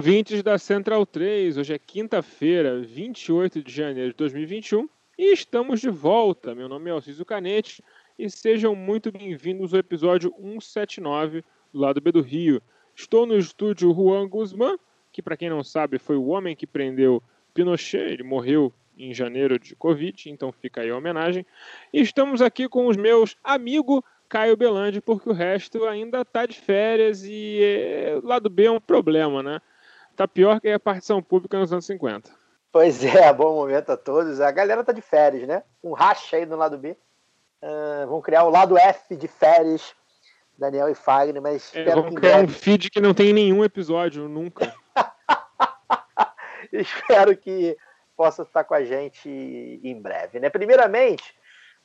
Ouvintes da Central 3. Hoje é quinta-feira, 28 de janeiro de 2021 e estamos de volta. Meu nome é Alciso Canete e sejam muito bem-vindos ao episódio 179 do lado B do Rio. Estou no estúdio Juan Guzmán, que para quem não sabe foi o homem que prendeu Pinochet, ele morreu em janeiro de Covid, então fica aí a homenagem. E estamos aqui com os meus amigos Caio Belandi, porque o resto ainda tá de férias e o lado B é um problema, né? Tá pior que a partição pública nos anos 50. Pois é, bom momento a todos. A galera tá de férias, né? Um racha aí no lado B. Ah, vamos criar o lado F de férias, Daniel e Fagner, mas É, em criar um feed que não tem nenhum episódio, nunca. espero que possa estar com a gente em breve, né? Primeiramente,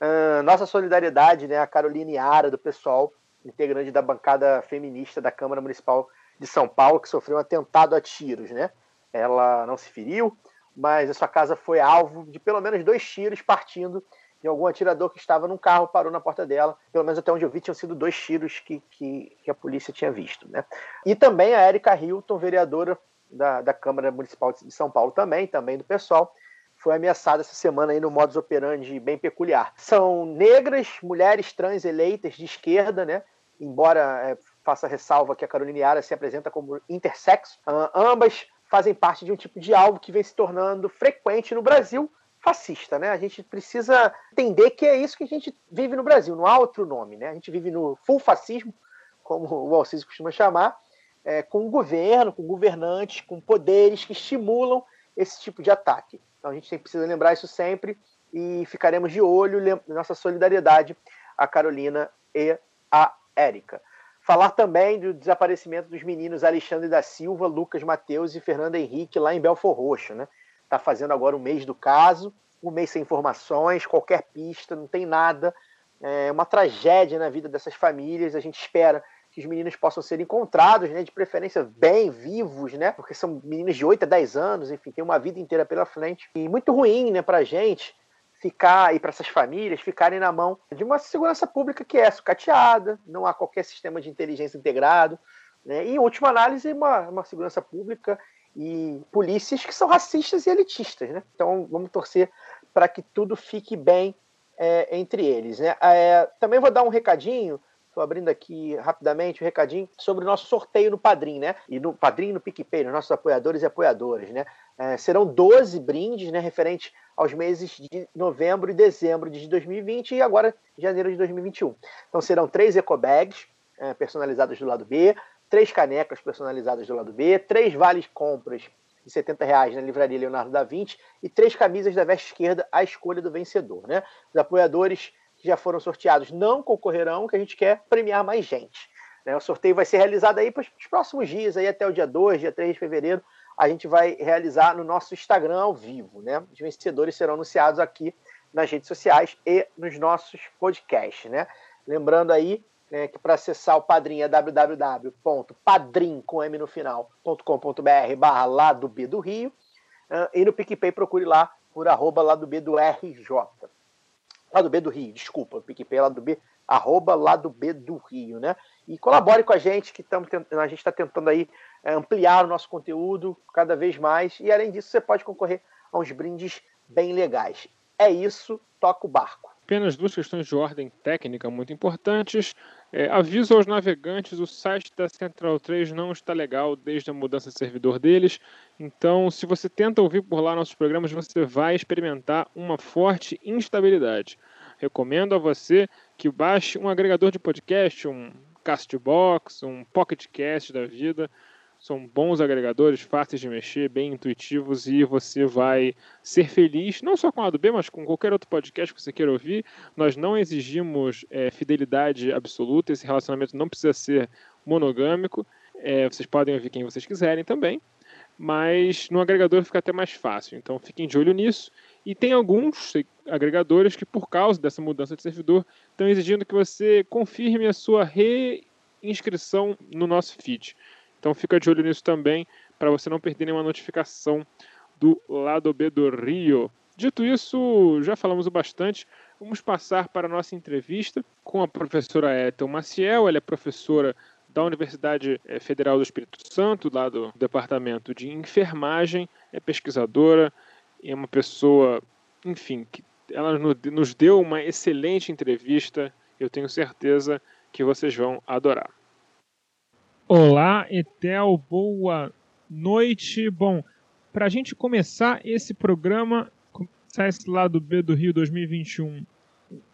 ah, nossa solidariedade, né, a Carolina Yara do pessoal, integrante da bancada feminista da Câmara Municipal de São Paulo, que sofreu um atentado a tiros, né? Ela não se feriu, mas a sua casa foi alvo de pelo menos dois tiros partindo de algum atirador que estava num carro, parou na porta dela. Pelo menos até onde eu vi, tinham sido dois tiros que, que, que a polícia tinha visto. Né? E também a Érica Hilton, vereadora da, da Câmara Municipal de São Paulo, também, também do pessoal, foi ameaçada essa semana aí no modus operandi bem peculiar. São negras, mulheres trans eleitas de esquerda, né? embora é, faça ressalva que a Carolina Yara se apresenta como intersexo, ah, ambas fazem parte de um tipo de algo que vem se tornando frequente no Brasil, fascista, né? A gente precisa entender que é isso que a gente vive no Brasil, não há outro nome, né? A gente vive no full fascismo, como o Alciso costuma chamar, é, com um governo, com governantes, com poderes que estimulam esse tipo de ataque. Então a gente precisa lembrar isso sempre e ficaremos de olho, nossa solidariedade a Carolina e a Érica. Falar também do desaparecimento dos meninos Alexandre da Silva, Lucas Mateus e Fernando Henrique lá em Belfor Roxo, né? Está fazendo agora o mês do caso, um mês sem informações, qualquer pista, não tem nada. É uma tragédia na vida dessas famílias. A gente espera que os meninos possam ser encontrados, né, de preferência bem vivos, né, porque são meninos de 8 a 10 anos, enfim, tem uma vida inteira pela frente. E muito ruim, né, pra gente ficar e para essas famílias ficarem na mão de uma segurança pública que é sucateada, não há qualquer sistema de inteligência integrado, né, e em última análise uma, uma segurança pública e polícias que são racistas e elitistas, né? Então vamos torcer para que tudo fique bem é, entre eles, né? É, também vou dar um recadinho Estou abrindo aqui rapidamente um recadinho sobre o nosso sorteio no Padrim, né? E no Padrim no PicPay, nos nossos apoiadores e apoiadoras, né? É, serão 12 brindes, né? Referente aos meses de novembro e dezembro de 2020 e agora janeiro de 2021. Então serão três ecobags é, personalizadas do lado B, três canecas personalizadas do lado B, três vales compras de 70 reais na livraria Leonardo da Vinci e três camisas da veste esquerda à escolha do vencedor, né? Os apoiadores que já foram sorteados não concorrerão, que a gente quer premiar mais gente. Né? O sorteio vai ser realizado aí para os próximos dias, aí até o dia 2, dia 3 de fevereiro, a gente vai realizar no nosso Instagram ao vivo. Né? Os vencedores serão anunciados aqui nas redes sociais e nos nossos podcasts. Né? Lembrando aí né, que para acessar o Padrim é www.padrim, com M no final, .com.br barra lá do B do Rio. Uh, e no PicPay procure lá por arroba lá do B do RJ lado B do Rio, desculpa, PicPay lado B, arroba lado B do Rio, né? E colabore com a gente, que tamo, a gente está tentando aí é, ampliar o nosso conteúdo cada vez mais. E além disso, você pode concorrer a uns brindes bem legais. É isso, toca o barco. Apenas duas questões de ordem técnica muito importantes. É, aviso aos navegantes: o site da Central 3 não está legal desde a mudança de servidor deles. Então, se você tenta ouvir por lá nossos programas, você vai experimentar uma forte instabilidade. Recomendo a você que baixe um agregador de podcast, um Castbox, um Pocketcast da vida. São bons agregadores, fáceis de mexer, bem intuitivos e você vai ser feliz, não só com a do B, mas com qualquer outro podcast que você queira ouvir. Nós não exigimos é, fidelidade absoluta, esse relacionamento não precisa ser monogâmico. É, vocês podem ouvir quem vocês quiserem também, mas no agregador fica até mais fácil. Então fiquem de olho nisso. E tem alguns agregadores que, por causa dessa mudança de servidor, estão exigindo que você confirme a sua reinscrição no nosso feed. Então fica de olho nisso também, para você não perder nenhuma notificação do lado B do Rio. Dito isso, já falamos o bastante. Vamos passar para a nossa entrevista com a professora Ethel Maciel. Ela é professora da Universidade eh, Federal do Espírito Santo, lá do Departamento de Enfermagem, é pesquisadora, é uma pessoa, enfim, que ela nos deu uma excelente entrevista. Eu tenho certeza que vocês vão adorar. Olá, Etel, boa noite. Bom, para a gente começar esse programa, começar esse lado B do Rio 2021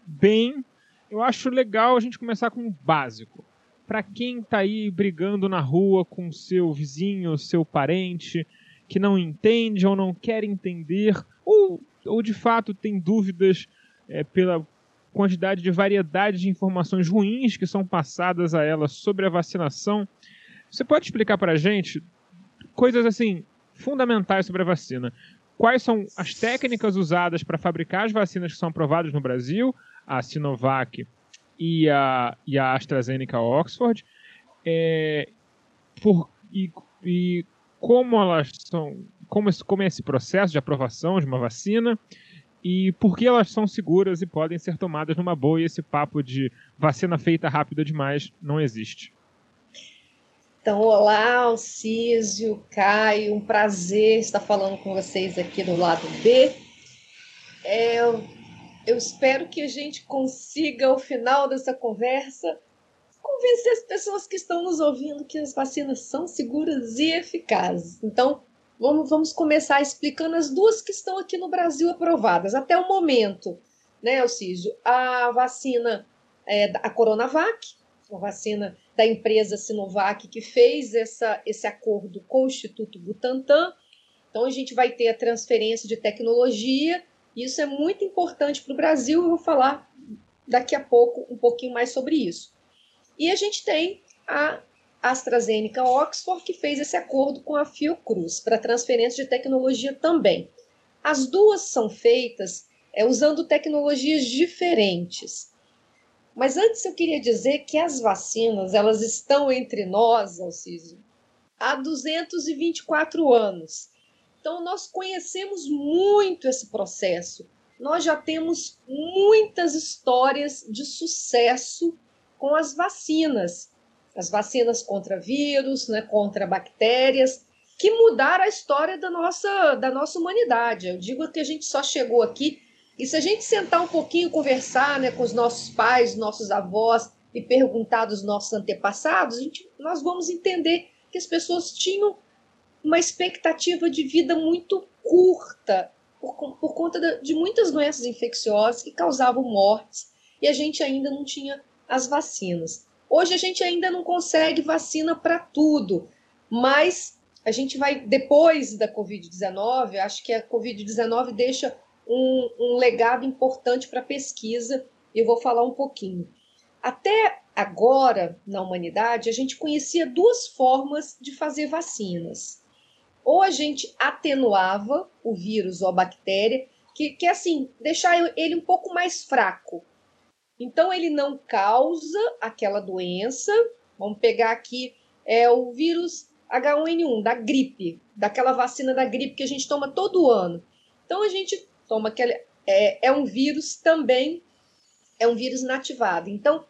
bem, eu acho legal a gente começar com o básico. Para quem está aí brigando na rua com seu vizinho, seu parente, que não entende ou não quer entender, ou, ou de fato tem dúvidas é, pela quantidade de variedade de informações ruins que são passadas a ela sobre a vacinação. Você pode explicar para a gente coisas assim fundamentais sobre a vacina? Quais são as técnicas usadas para fabricar as vacinas que são aprovadas no Brasil, a Sinovac e a, e a AstraZeneca Oxford, é, por, e, e como elas são, como, como é esse processo de aprovação de uma vacina e por que elas são seguras e podem ser tomadas numa boa e esse papo de vacina feita rápida demais não existe. Então, olá, Alcísio, Caio, um prazer estar falando com vocês aqui do lado B. É, eu espero que a gente consiga, ao final dessa conversa, convencer as pessoas que estão nos ouvindo que as vacinas são seguras e eficazes. Então, vamos, vamos começar explicando as duas que estão aqui no Brasil aprovadas até o momento, né, Alcísio? A vacina, é, a Coronavac, a vacina da empresa Sinovac que fez essa, esse acordo com o Instituto Butantan. Então, a gente vai ter a transferência de tecnologia, e isso é muito importante para o Brasil. Eu vou falar daqui a pouco um pouquinho mais sobre isso. E a gente tem a AstraZeneca Oxford, que fez esse acordo com a Fiocruz para transferência de tecnologia também. As duas são feitas é, usando tecnologias diferentes. Mas antes eu queria dizer que as vacinas, elas estão entre nós, Alcísio, há 224 anos. Então nós conhecemos muito esse processo. Nós já temos muitas histórias de sucesso com as vacinas. As vacinas contra vírus, né, contra bactérias, que mudaram a história da nossa, da nossa humanidade. Eu digo que a gente só chegou aqui e se a gente sentar um pouquinho, conversar né, com os nossos pais, nossos avós e perguntar dos nossos antepassados, a gente, nós vamos entender que as pessoas tinham uma expectativa de vida muito curta por, por conta de muitas doenças infecciosas que causavam mortes e a gente ainda não tinha as vacinas. Hoje a gente ainda não consegue vacina para tudo, mas a gente vai, depois da Covid-19, acho que a Covid-19 deixa um, um legado importante para a pesquisa, e eu vou falar um pouquinho. Até agora, na humanidade, a gente conhecia duas formas de fazer vacinas. Ou a gente atenuava o vírus ou a bactéria, que, que assim, deixar ele um pouco mais fraco. Então, ele não causa aquela doença. Vamos pegar aqui é o vírus H1N1, da gripe, daquela vacina da gripe que a gente toma todo ano. Então, a gente toma aquele. É, é um vírus também, é um vírus inativado. Então,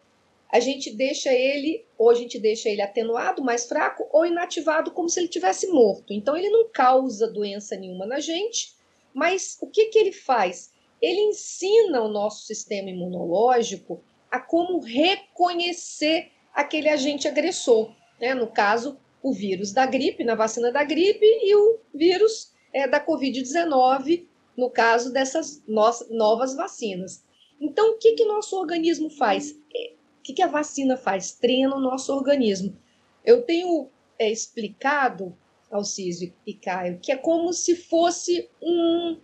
a gente deixa ele, ou a gente deixa ele atenuado, mais fraco, ou inativado, como se ele tivesse morto. Então, ele não causa doença nenhuma na gente, mas o que, que ele faz? Ele ensina o nosso sistema imunológico a como reconhecer aquele agente agressor. Né? No caso, o vírus da gripe, na vacina da gripe, e o vírus é, da Covid-19, no caso dessas novas vacinas. Então, o que, que nosso organismo faz? É, o que, que a vacina faz? Treina o nosso organismo. Eu tenho é, explicado, Alcísio e Caio, que é como se fosse um,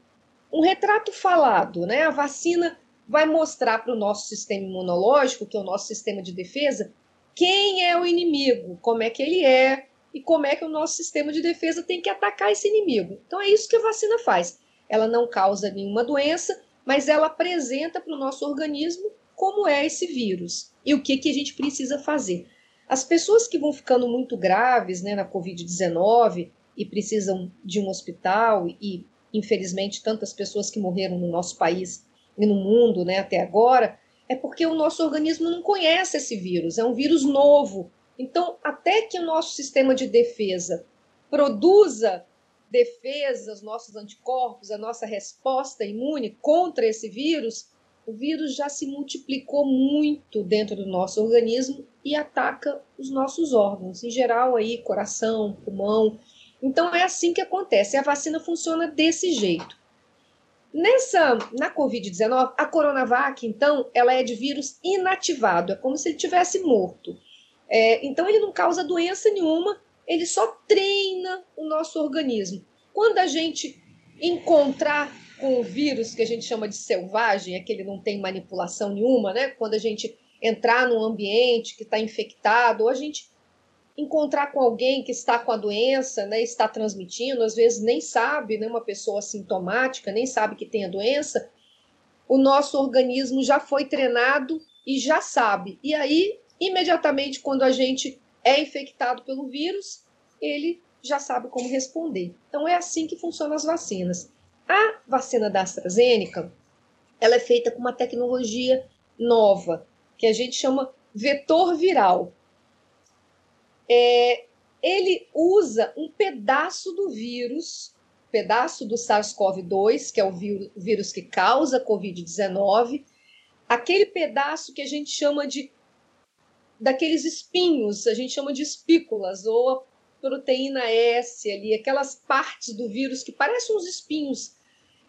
um retrato falado. Né? A vacina vai mostrar para o nosso sistema imunológico, que é o nosso sistema de defesa, quem é o inimigo, como é que ele é e como é que o nosso sistema de defesa tem que atacar esse inimigo. Então é isso que a vacina faz. Ela não causa nenhuma doença, mas ela apresenta para o nosso organismo como é esse vírus e o que, que a gente precisa fazer. As pessoas que vão ficando muito graves né, na Covid-19 e precisam de um hospital, e infelizmente tantas pessoas que morreram no nosso país e no mundo né, até agora, é porque o nosso organismo não conhece esse vírus, é um vírus novo. Então, até que o nosso sistema de defesa produza defesas, nossos anticorpos, a nossa resposta imune contra esse vírus, o vírus já se multiplicou muito dentro do nosso organismo e ataca os nossos órgãos, em geral aí coração, pulmão. Então é assim que acontece. A vacina funciona desse jeito. Nessa, na COVID-19, a Coronavac, então, ela é de vírus inativado, é como se ele tivesse morto. É, então ele não causa doença nenhuma, ele só treina o nosso organismo. Quando a gente encontrar com o vírus que a gente chama de selvagem, é que ele não tem manipulação nenhuma, né? Quando a gente entrar num ambiente que está infectado, ou a gente encontrar com alguém que está com a doença, né, está transmitindo, às vezes nem sabe, né, uma pessoa sintomática, nem sabe que tem a doença, o nosso organismo já foi treinado e já sabe. E aí, imediatamente, quando a gente é infectado pelo vírus, ele já sabe como responder. Então é assim que funcionam as vacinas. A vacina da AstraZeneca, ela é feita com uma tecnologia nova, que a gente chama vetor viral. É, ele usa um pedaço do vírus, pedaço do SARS-CoV-2, que é o vírus que causa Covid-19, aquele pedaço que a gente chama de daqueles espinhos, a gente chama de espículas, ou a proteína S ali, aquelas partes do vírus que parecem uns espinhos.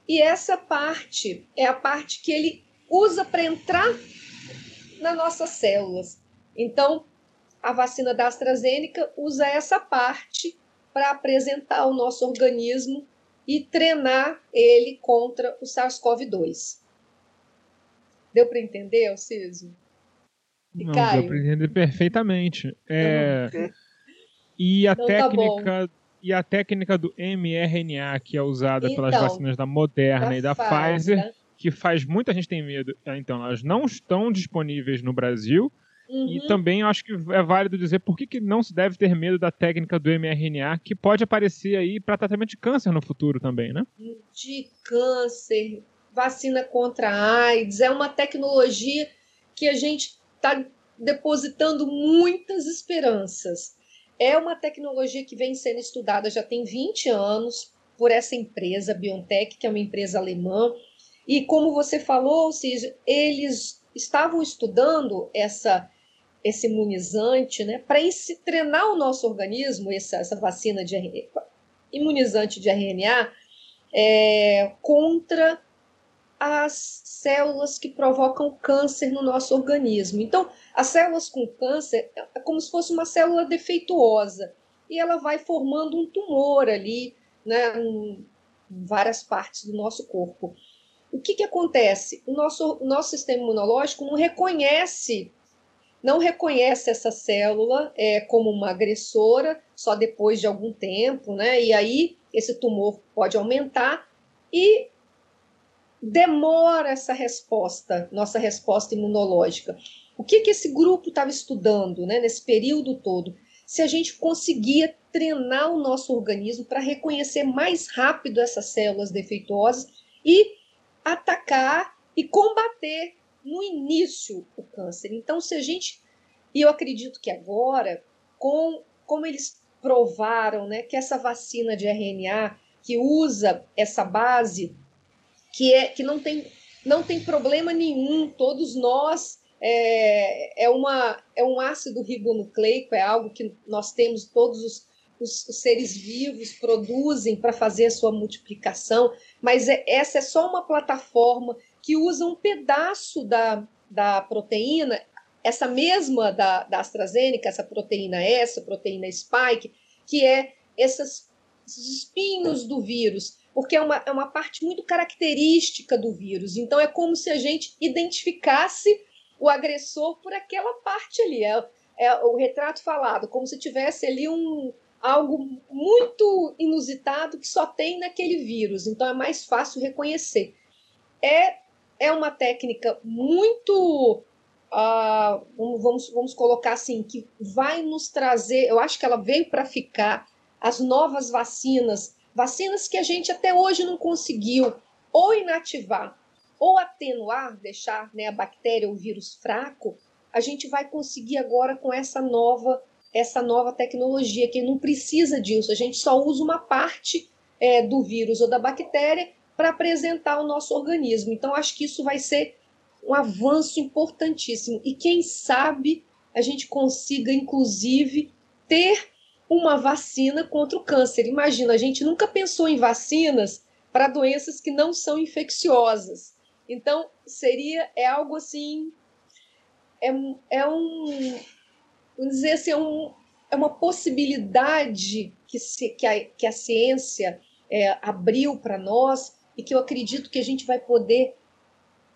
E essa parte é a parte que ele usa para entrar nas nossas células. Então, a vacina da AstraZeneca usa essa parte para apresentar ao nosso organismo e treinar ele contra o SARS-CoV-2. Deu para entender, Alciso? Não, deu para entender perfeitamente. É... E a então, tá técnica tá e a técnica do mRNA que é usada então, pelas vacinas da Moderna da e da Pfizer, que faz muita gente tem medo. Então, elas não estão disponíveis no Brasil. Uhum. E também acho que é válido dizer por que, que não se deve ter medo da técnica do mRNA, que pode aparecer aí para tratamento de câncer no futuro também, né? De câncer, vacina contra AIDS, é uma tecnologia que a gente está depositando muitas esperanças. É uma tecnologia que vem sendo estudada já tem 20 anos por essa empresa, BioNTech, que é uma empresa alemã. E como você falou, Císio, eles estavam estudando essa, esse imunizante né, para treinar o nosso organismo, essa, essa vacina de imunizante de RNA, é, contra as células que provocam câncer no nosso organismo. Então, as células com câncer é como se fosse uma célula defeituosa e ela vai formando um tumor ali, né, em várias partes do nosso corpo. O que, que acontece? O nosso, o nosso sistema imunológico não reconhece não reconhece essa célula é, como uma agressora só depois de algum tempo, né? E aí esse tumor pode aumentar e demora essa resposta, nossa resposta imunológica. O que, que esse grupo estava estudando né, nesse período todo? Se a gente conseguia treinar o nosso organismo para reconhecer mais rápido essas células defeituosas e atacar e combater no início o câncer. Então, se a gente, e eu acredito que agora, com como eles provaram né, que essa vacina de RNA que usa essa base que é que não tem não tem problema nenhum, todos nós é, é, uma, é um ácido ribonucleico, é algo que nós temos todos os, os, seres vivos produzem para fazer a sua multiplicação, mas é, essa é só uma plataforma que usa um pedaço da, da proteína, essa mesma da, da AstraZeneca, essa proteína S, proteína spike, que é essas, esses espinhos do vírus, porque é uma, é uma parte muito característica do vírus. Então, é como se a gente identificasse o agressor por aquela parte ali. É, é o retrato falado, como se tivesse ali um, algo muito inusitado que só tem naquele vírus. Então, é mais fácil reconhecer. É, é uma técnica muito. Uh, vamos, vamos colocar assim, que vai nos trazer, eu acho que ela veio para ficar, as novas vacinas, vacinas que a gente até hoje não conseguiu ou inativar ou atenuar, deixar né, a bactéria ou o vírus fraco, a gente vai conseguir agora com essa nova essa nova tecnologia que não precisa disso. A gente só usa uma parte é, do vírus ou da bactéria para apresentar o nosso organismo. Então acho que isso vai ser um avanço importantíssimo e quem sabe a gente consiga inclusive ter uma vacina contra o câncer. Imagina, a gente nunca pensou em vacinas para doenças que não são infecciosas. Então, seria, é algo assim, é, é um, vamos dizer assim, é, um, é uma possibilidade que, se, que, a, que a ciência é, abriu para nós e que eu acredito que a gente vai poder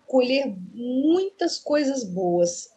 colher muitas coisas boas.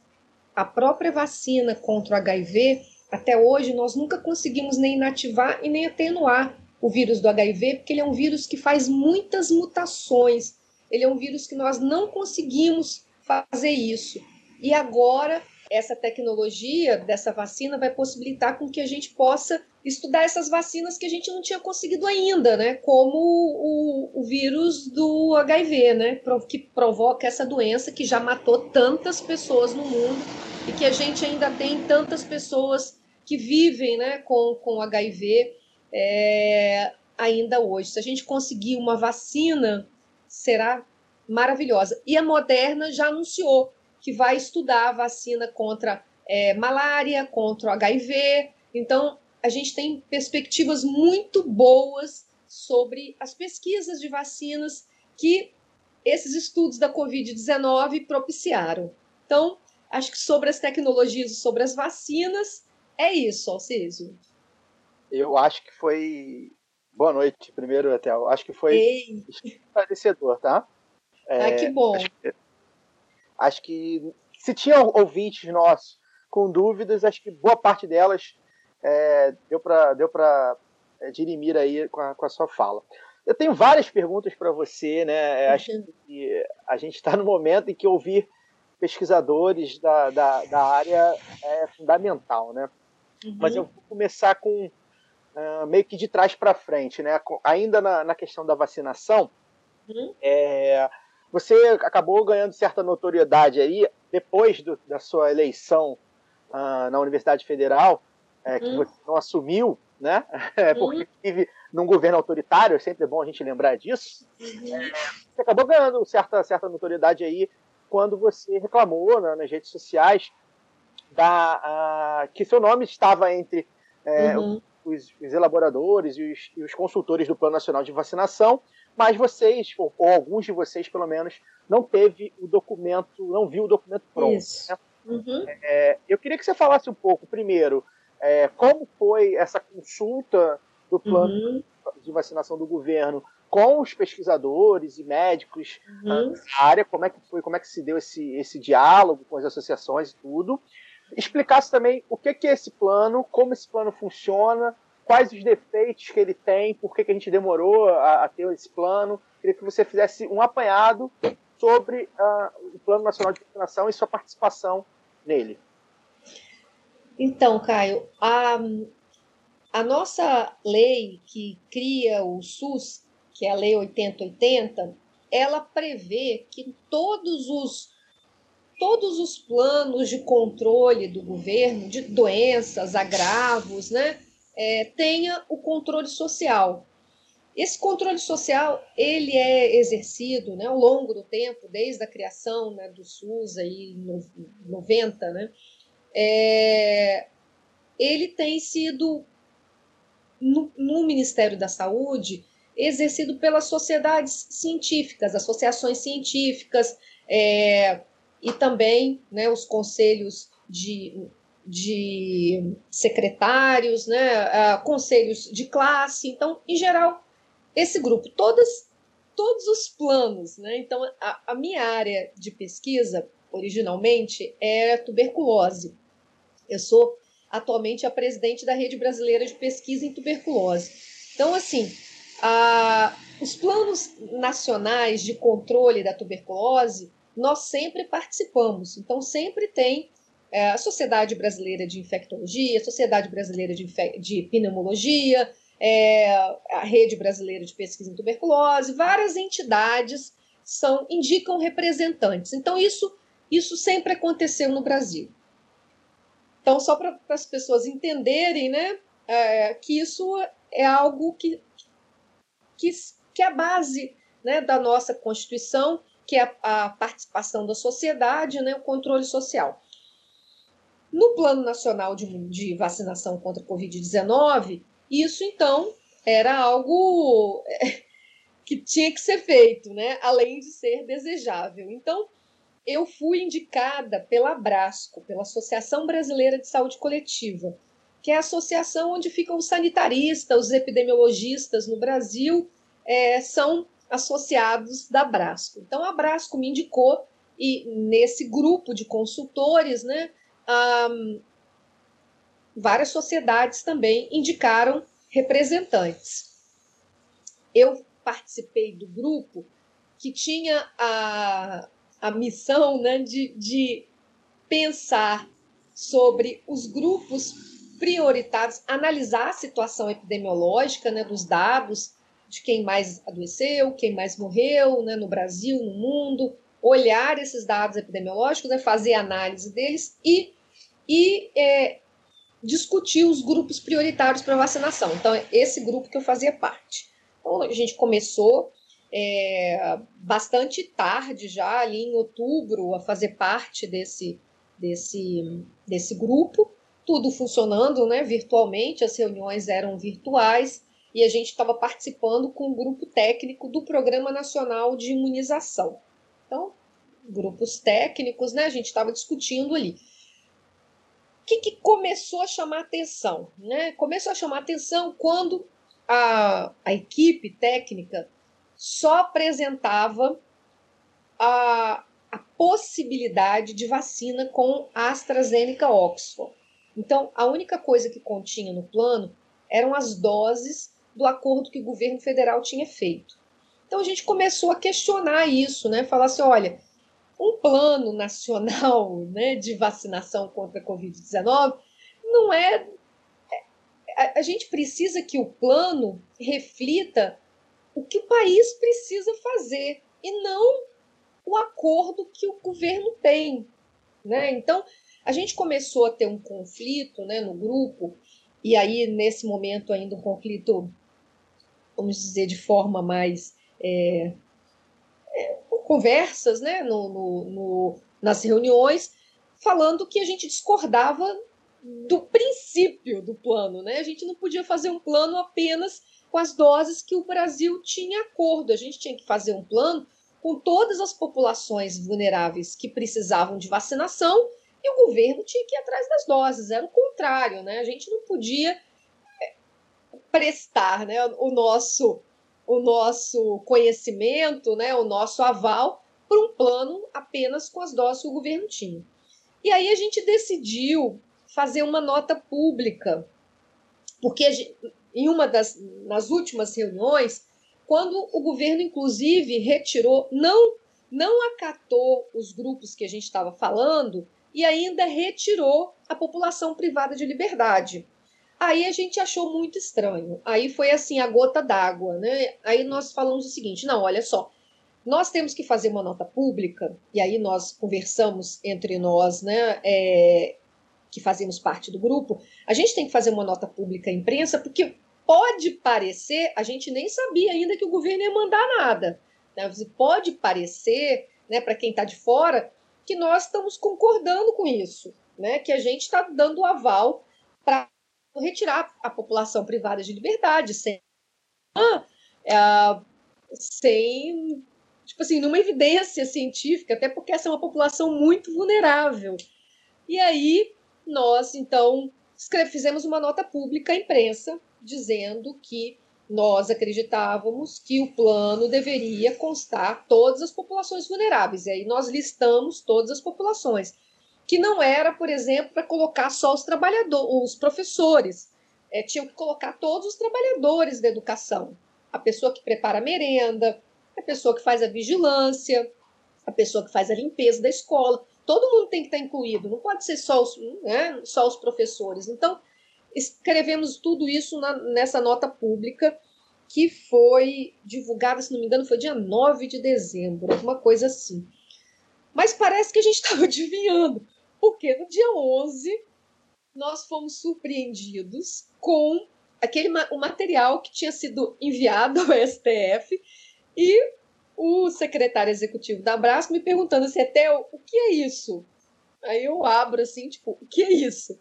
A própria vacina contra o HIV, até hoje, nós nunca conseguimos nem inativar e nem atenuar o vírus do HIV, porque ele é um vírus que faz muitas mutações ele é um vírus que nós não conseguimos fazer isso. E agora essa tecnologia dessa vacina vai possibilitar com que a gente possa estudar essas vacinas que a gente não tinha conseguido ainda, né? Como o, o vírus do HIV, né? Que provoca essa doença que já matou tantas pessoas no mundo e que a gente ainda tem tantas pessoas que vivem, né? Com, com HIV é, ainda hoje. Se a gente conseguir uma vacina será maravilhosa. E a Moderna já anunciou que vai estudar a vacina contra é, malária, contra o HIV. Então, a gente tem perspectivas muito boas sobre as pesquisas de vacinas que esses estudos da Covid-19 propiciaram. Então, acho que sobre as tecnologias e sobre as vacinas, é isso, Alcísio. Eu acho que foi Boa noite, primeiro, Etel. Acho que foi esclarecedor, tá? É, ah, que bom. Acho que, acho que, se tinha ouvintes nossos com dúvidas, acho que boa parte delas é, deu para deu é, dirimir aí com a, com a sua fala. Eu tenho várias perguntas para você, né? É, acho que a gente está no momento em que ouvir pesquisadores da, da, da área é fundamental, né? Uhum. Mas eu vou começar com uh, meio que de trás para frente, né? Ainda na, na, questão da vacinação, uhum. é, você acabou ganhando certa notoriedade aí depois do, da sua eleição uh, na Universidade Federal, é, que uhum. você não assumiu, né? É, porque uhum. vive num governo autoritário, é sempre bom a gente lembrar disso. Uhum. É, você acabou ganhando certa, certa notoriedade aí quando você reclamou né, nas redes sociais da, uh, que seu nome estava entre é, uhum os, os elaboradores e os, e os, consultores do Plano Nacional de Vacinação, mas vocês, ou, ou, alguns de vocês pelo menos, não teve o documento, não viu o documento pronto. Isso. Né? Uhum. É, eu queria que você falasse um pouco, primeiro, é, como foi essa consulta do plano uhum. de vacinação do governo com os pesquisadores e médicos uhum. da área, como é que foi, como é que se deu esse, esse diálogo com as associações e tudo explicasse também o que, é esse plano, como esse plano funciona, quais os defeitos que ele tem, por que, que a gente demorou a, a ter esse plano. Queria que você fizesse um apanhado sobre uh, o Plano Nacional de Vacinação e sua participação nele. Então, Caio, a, a nossa lei que cria o SUS, que é a Lei 8080, ela prevê que todos os todos os planos de controle do governo, de doenças, agravos, né, é, tenha o controle social. esse controle social ele é exercido né, ao longo do tempo, desde a criação né, do SUS aí, em 90, né, é, ele tem sido, no, no Ministério da Saúde, exercido pelas sociedades científicas, associações científicas, é, e também né, os conselhos de, de secretários, né, uh, conselhos de classe. Então, em geral, esse grupo, todas, todos os planos. Né? Então, a, a minha área de pesquisa, originalmente, é tuberculose. Eu sou atualmente a presidente da Rede Brasileira de Pesquisa em Tuberculose. Então, assim, a, os planos nacionais de controle da tuberculose, nós sempre participamos. Então, sempre tem é, a Sociedade Brasileira de Infectologia, a Sociedade Brasileira de, de Pneumologia, é, a Rede Brasileira de Pesquisa em Tuberculose, várias entidades são indicam representantes. Então, isso, isso sempre aconteceu no Brasil. Então, só para as pessoas entenderem né, é, que isso é algo que, que, que é a base né, da nossa Constituição, que é a, a participação da sociedade, né, o controle social. No Plano Nacional de, de Vacinação contra a Covid-19, isso então era algo é, que tinha que ser feito, né? além de ser desejável. Então, eu fui indicada pela Abrasco, pela Associação Brasileira de Saúde Coletiva, que é a associação onde ficam os sanitaristas, os epidemiologistas no Brasil, é, são associados da Abrasco. Então, a Abrasco me indicou, e nesse grupo de consultores, né, um, várias sociedades também indicaram representantes. Eu participei do grupo que tinha a, a missão né, de, de pensar sobre os grupos prioritários, analisar a situação epidemiológica né, dos dados de quem mais adoeceu, quem mais morreu né, no Brasil, no mundo, olhar esses dados epidemiológicos, né, fazer análise deles e, e é, discutir os grupos prioritários para vacinação. Então, esse grupo que eu fazia parte. Então, a gente começou é, bastante tarde, já ali em outubro, a fazer parte desse, desse, desse grupo, tudo funcionando né, virtualmente, as reuniões eram virtuais e a gente estava participando com o grupo técnico do Programa Nacional de Imunização. Então, grupos técnicos, né, a gente estava discutindo ali que, que começou a chamar atenção? Né? Começou a chamar atenção quando a, a equipe técnica só apresentava a, a possibilidade de vacina com AstraZeneca Oxford. Então, a única coisa que continha no plano eram as doses do acordo que o governo federal tinha feito. Então, a gente começou a questionar isso, né? Falar assim: olha, um plano nacional né, de vacinação contra a Covid-19 não é. A, a gente precisa que o plano reflita o que o país precisa fazer e não o acordo que o governo tem. Né? Então, a gente começou a ter um conflito né, no grupo, e aí, nesse momento, ainda um conflito, vamos dizer, de forma mais é, conversas né, no, no, no, nas reuniões, falando que a gente discordava do princípio do plano. Né? A gente não podia fazer um plano apenas com as doses que o Brasil tinha acordo. A gente tinha que fazer um plano com todas as populações vulneráveis que precisavam de vacinação e o governo tinha que ir atrás das doses. Era o contrário, né? A gente não podia é, prestar né, o nosso o nosso conhecimento, né, o nosso aval para um plano apenas com as doses que o governo tinha. E aí a gente decidiu fazer uma nota pública, porque gente, em uma das nas últimas reuniões, quando o governo inclusive retirou, não não acatou os grupos que a gente estava falando e ainda retirou a população privada de liberdade. Aí a gente achou muito estranho. Aí foi assim a gota d'água, né? Aí nós falamos o seguinte: não, olha só, nós temos que fazer uma nota pública, e aí nós conversamos entre nós, né? É, que fazemos parte do grupo, a gente tem que fazer uma nota pública à imprensa, porque pode parecer, a gente nem sabia ainda que o governo ia mandar nada. Né? Pode parecer, né, para quem está de fora, que nós estamos concordando com isso, né? que a gente está dando aval para retirar a população privada de liberdade, sem, é, sem tipo assim, numa evidência científica, até porque essa é uma população muito vulnerável. E aí nós, então, fizemos uma nota pública à imprensa dizendo que nós acreditávamos que o plano deveria constar todas as populações vulneráveis. E aí nós listamos todas as populações. Que não era, por exemplo, para colocar só os trabalhadores, os professores. É, tinham que colocar todos os trabalhadores da educação. A pessoa que prepara a merenda, a pessoa que faz a vigilância, a pessoa que faz a limpeza da escola. Todo mundo tem que estar incluído, não pode ser só os, né, só os professores. Então, escrevemos tudo isso na, nessa nota pública que foi divulgada, se não me engano, foi dia 9 de dezembro, alguma coisa assim. Mas parece que a gente estava adivinhando, porque no dia 11 nós fomos surpreendidos com aquele o material que tinha sido enviado ao STF e o secretário executivo da Abraço me perguntando assim, Etel, o que é isso? Aí eu abro assim, tipo, o que é isso?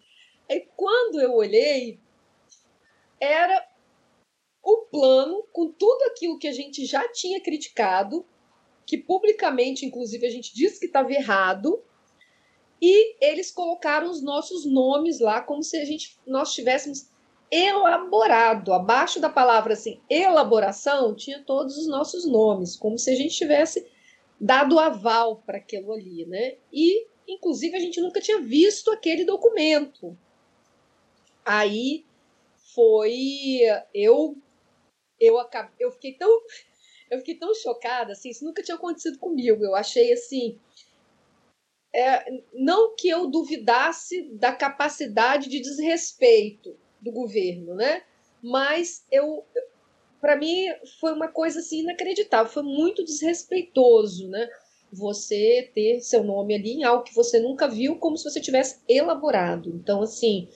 Aí quando eu olhei, era o plano com tudo aquilo que a gente já tinha criticado, que publicamente, inclusive, a gente disse que estava errado, e eles colocaram os nossos nomes lá como se a gente nós tivéssemos elaborado. Abaixo da palavra assim, elaboração, tinha todos os nossos nomes, como se a gente tivesse dado aval para aquilo ali, né? E, inclusive, a gente nunca tinha visto aquele documento. Aí foi eu eu acabei, eu fiquei tão eu fiquei tão chocada assim, isso nunca tinha acontecido comigo. Eu achei assim, é, não que eu duvidasse da capacidade de desrespeito, do governo, né? Mas eu, para mim, foi uma coisa assim inacreditável, foi muito desrespeitoso, né? Você ter seu nome ali em algo que você nunca viu, como se você tivesse elaborado. Então, assim,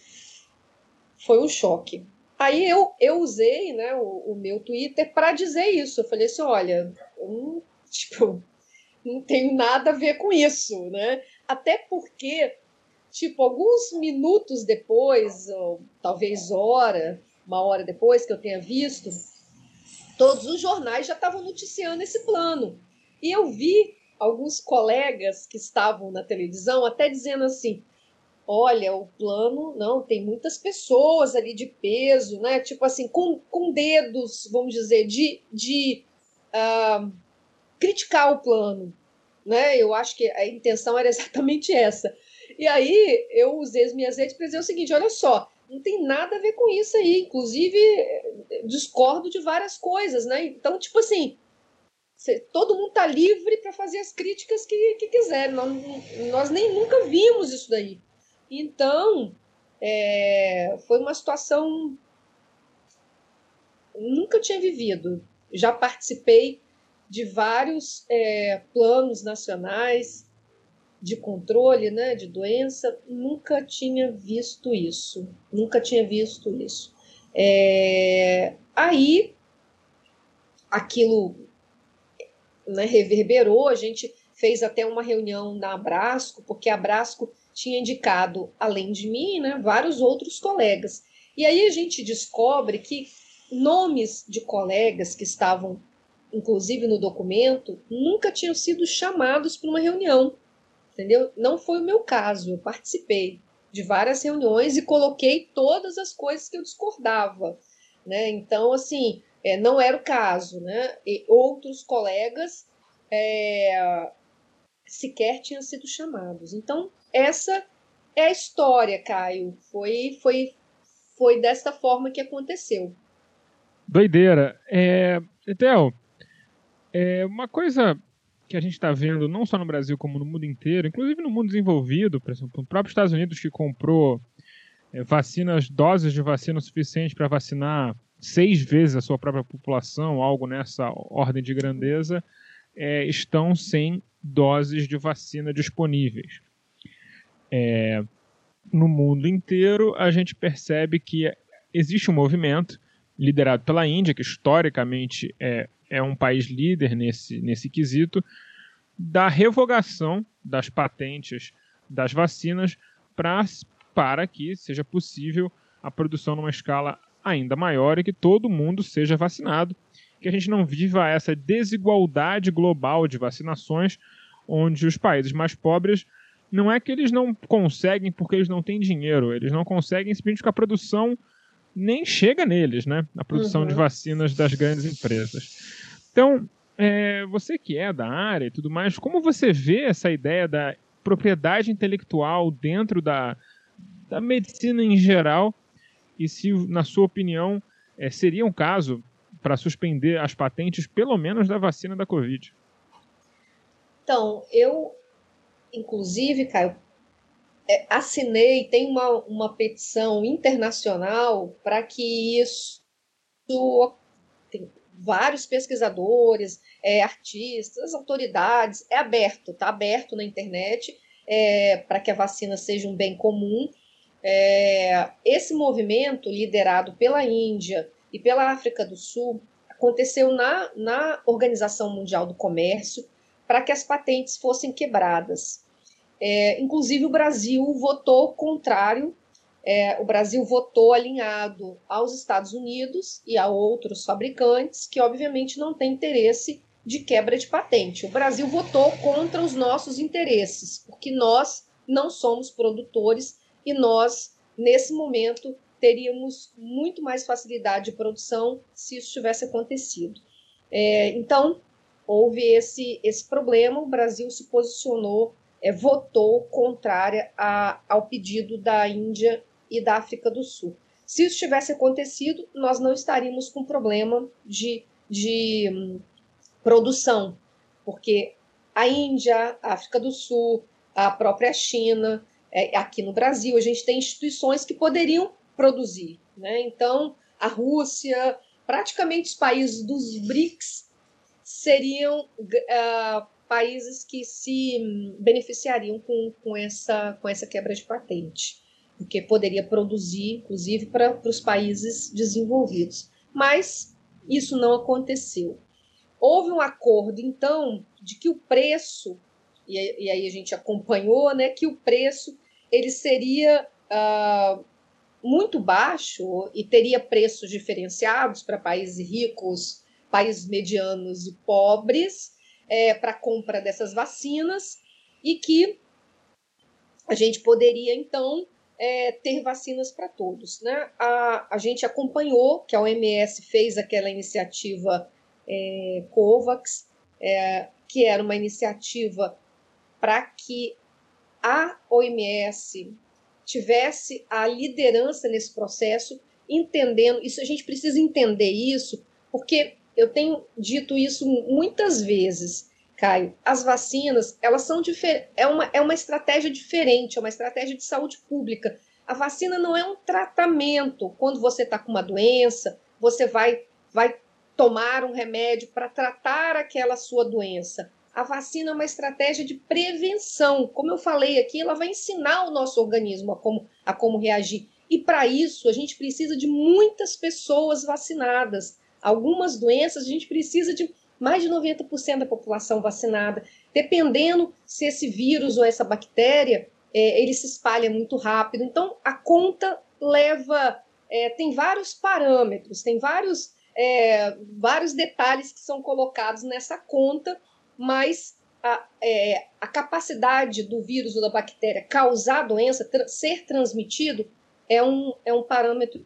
foi um choque. Aí eu, eu usei né, o, o meu Twitter para dizer isso. Eu falei assim: olha, tipo, não tenho nada a ver com isso, né? Até porque tipo, alguns minutos depois, ou talvez hora, uma hora depois que eu tenha visto, todos os jornais já estavam noticiando esse plano. E eu vi alguns colegas que estavam na televisão até dizendo assim: olha, o plano, não, tem muitas pessoas ali de peso, né? Tipo assim, com, com dedos, vamos dizer, de, de uh, criticar o plano. Né? Eu acho que a intenção era exatamente essa. E aí eu usei as minhas redes para dizer o seguinte: olha só, não tem nada a ver com isso aí. Inclusive, discordo de várias coisas, né? Então, tipo assim, todo mundo tá livre para fazer as críticas que, que quiser. Nós, nós nem nunca vimos isso daí. Então, é, foi uma situação nunca tinha vivido. Já participei de vários é, planos nacionais de controle né, de doença, nunca tinha visto isso. Nunca tinha visto isso. É, aí, aquilo né, reverberou, a gente fez até uma reunião na Abrasco, porque a Abrasco tinha indicado, além de mim, né, vários outros colegas. E aí a gente descobre que nomes de colegas que estavam, inclusive no documento, nunca tinham sido chamados para uma reunião entendeu? Não foi o meu caso, eu participei de várias reuniões e coloquei todas as coisas que eu discordava, né? Então, assim, é, não era o caso, né? E outros colegas é, sequer tinham sido chamados. Então, essa é a história, Caio. Foi, foi, foi desta forma que aconteceu. Doideira. É, Etel, é, uma coisa que a gente está vendo não só no Brasil como no mundo inteiro, inclusive no mundo desenvolvido, por exemplo, o próprio Estados Unidos que comprou é, vacinas, doses de vacina suficientes para vacinar seis vezes a sua própria população, algo nessa ordem de grandeza, é, estão sem doses de vacina disponíveis. É, no mundo inteiro, a gente percebe que existe um movimento liderado pela Índia, que historicamente é, é um país líder nesse, nesse quesito, da revogação das patentes das vacinas pra, para que seja possível a produção numa escala ainda maior e que todo mundo seja vacinado, que a gente não viva essa desigualdade global de vacinações, onde os países mais pobres não é que eles não conseguem porque eles não têm dinheiro, eles não conseguem simplesmente porque a produção nem chega neles, né? A produção uhum. de vacinas das grandes empresas. Então, é, você que é da área e tudo mais, como você vê essa ideia da propriedade intelectual dentro da, da medicina em geral? E se, na sua opinião, é, seria um caso para suspender as patentes, pelo menos da vacina da Covid? Então, eu inclusive, Caio, é, assinei, tem uma, uma petição internacional para que isso. Tem vários pesquisadores, é, artistas, autoridades, é aberto, está aberto na internet é, para que a vacina seja um bem comum. É, esse movimento, liderado pela Índia e pela África do Sul, aconteceu na, na Organização Mundial do Comércio para que as patentes fossem quebradas. É, inclusive, o Brasil votou contrário, é, o Brasil votou alinhado aos Estados Unidos e a outros fabricantes que, obviamente, não têm interesse de quebra de patente. O Brasil votou contra os nossos interesses, porque nós não somos produtores e nós, nesse momento, teríamos muito mais facilidade de produção se isso tivesse acontecido. É, então, houve esse, esse problema, o Brasil se posicionou, é, votou contrária a, ao pedido da Índia e da África do Sul. Se isso tivesse acontecido, nós não estaríamos com problema de, de hum, produção, porque a Índia, a África do Sul, a própria China, é, aqui no Brasil, a gente tem instituições que poderiam produzir. Né? Então, a Rússia, praticamente os países dos BRICS seriam uh, países que se beneficiariam com, com, essa, com essa quebra de patente, porque poderia produzir, inclusive, para os países desenvolvidos. Mas isso não aconteceu. Houve um acordo, então, de que o preço, e, e aí a gente acompanhou, né, que o preço ele seria uh, muito baixo e teria preços diferenciados para países ricos países medianos e pobres é, para compra dessas vacinas e que a gente poderia então é, ter vacinas para todos. Né? A, a gente acompanhou que a OMS fez aquela iniciativa é, COVAX, é, que era uma iniciativa para que a OMS tivesse a liderança nesse processo, entendendo isso. A gente precisa entender isso, porque eu tenho dito isso muitas vezes, Caio. As vacinas, elas são diferentes. É uma, é uma estratégia diferente, é uma estratégia de saúde pública. A vacina não é um tratamento. Quando você está com uma doença, você vai, vai tomar um remédio para tratar aquela sua doença. A vacina é uma estratégia de prevenção. Como eu falei aqui, ela vai ensinar o nosso organismo a como, a como reagir. E para isso, a gente precisa de muitas pessoas vacinadas. Algumas doenças a gente precisa de mais de 90% da população vacinada. Dependendo se esse vírus ou essa bactéria, é, ele se espalha muito rápido. Então, a conta leva. É, tem vários parâmetros, tem vários, é, vários detalhes que são colocados nessa conta, mas a, é, a, capacidade do vírus ou da bactéria causar doença, tra ser transmitido, é um, é um parâmetro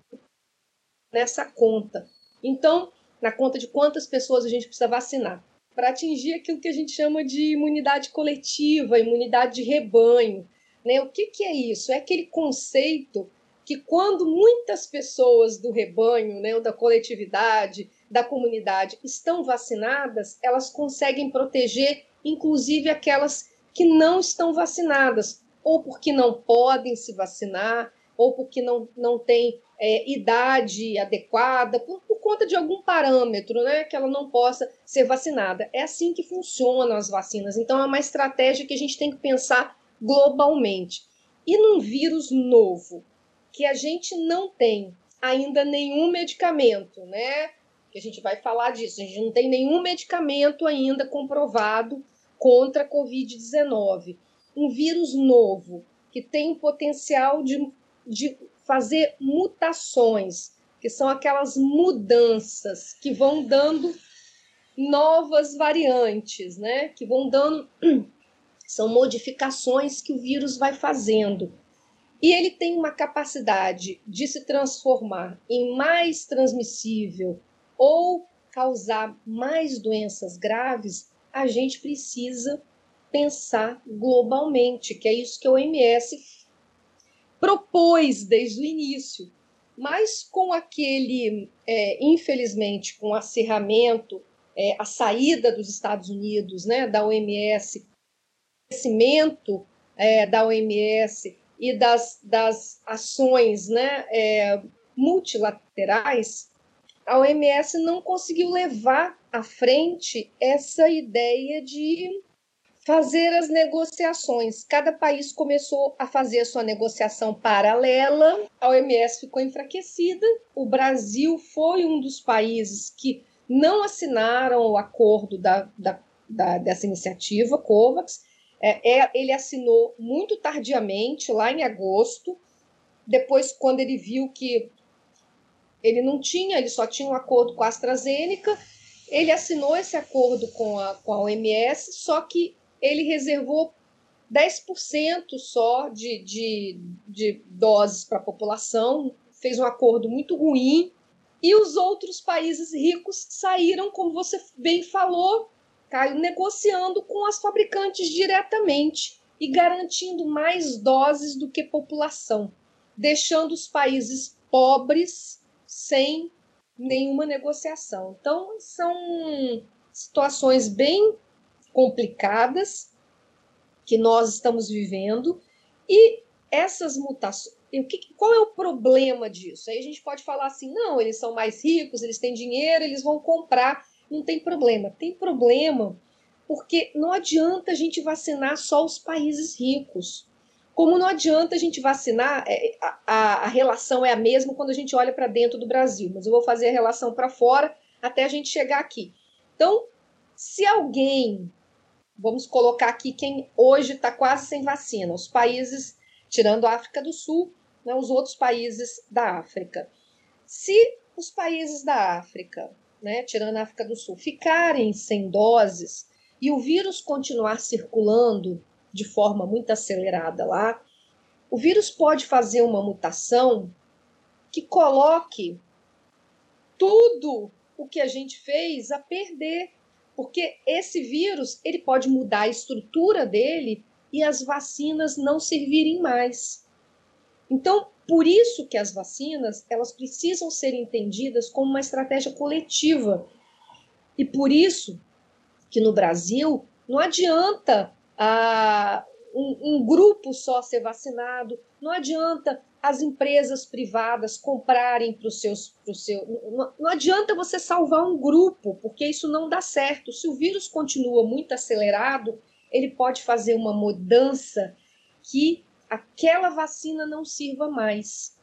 nessa conta. Então, na conta de quantas pessoas a gente precisa vacinar para atingir aquilo que a gente chama de imunidade coletiva, imunidade de rebanho. Né? O que, que é isso? É aquele conceito que quando muitas pessoas do rebanho, né, ou da coletividade, da comunidade estão vacinadas, elas conseguem proteger, inclusive aquelas que não estão vacinadas, ou porque não podem se vacinar, ou porque não, não têm é, idade adequada, por, por, conta de algum parâmetro, né, que ela não possa ser vacinada. É assim que funcionam as vacinas. Então, é uma estratégia que a gente tem que pensar globalmente. E num vírus novo, que a gente não tem ainda nenhum medicamento, né? Que a gente vai falar disso. A gente não tem nenhum medicamento ainda comprovado contra a Covid-19. Um vírus novo que tem o potencial de, de fazer mutações, que são aquelas mudanças que vão dando novas variantes, né? Que vão dando são modificações que o vírus vai fazendo. E ele tem uma capacidade de se transformar em mais transmissível ou causar mais doenças graves, a gente precisa pensar globalmente, que é isso que a OMS propôs desde o início. Mas com aquele, é, infelizmente, com o acirramento, é, a saída dos Estados Unidos, né, da OMS, crescimento é, da OMS e das, das ações né, é, multilaterais, a OMS não conseguiu levar à frente essa ideia de fazer as negociações. Cada país começou a fazer a sua negociação paralela, a OMS ficou enfraquecida, o Brasil foi um dos países que não assinaram o acordo da, da, da dessa iniciativa, COVAX. É, é, ele assinou muito tardiamente, lá em agosto, depois, quando ele viu que ele não tinha, ele só tinha um acordo com a AstraZeneca, ele assinou esse acordo com a, com a OMS, só que ele reservou 10% só de, de, de doses para a população, fez um acordo muito ruim, e os outros países ricos saíram, como você bem falou, Caio, negociando com as fabricantes diretamente e garantindo mais doses do que população, deixando os países pobres sem nenhuma negociação. Então, são situações bem complicadas que nós estamos vivendo e essas mutações. Qual é o problema disso? Aí a gente pode falar assim: não, eles são mais ricos, eles têm dinheiro, eles vão comprar. Não tem problema. Tem problema porque não adianta a gente vacinar só os países ricos. Como não adianta a gente vacinar, é, a, a, relação é a mesma quando a gente olha para dentro do Brasil, mas eu vou fazer a relação para fora até a gente chegar aqui. Então, se alguém vamos colocar aqui quem hoje está quase sem vacina, os países, tirando a África do Sul, né, os outros países da África. Se os países da África, né, tirando a África do Sul, ficarem sem doses e o vírus continuar circulando de forma muito acelerada lá, o vírus pode fazer uma mutação que coloque tudo o que a gente fez a perder porque esse vírus ele pode mudar a estrutura dele e as vacinas não servirem mais. Então, por isso que as vacinas elas precisam ser entendidas como uma estratégia coletiva. E por isso que no Brasil não adianta ah, um, um grupo só ser vacinado, não adianta as empresas privadas comprarem para os seus. Pro seu, não, não adianta você salvar um grupo, porque isso não dá certo. Se o vírus continua muito acelerado, ele pode fazer uma mudança que aquela vacina não sirva mais.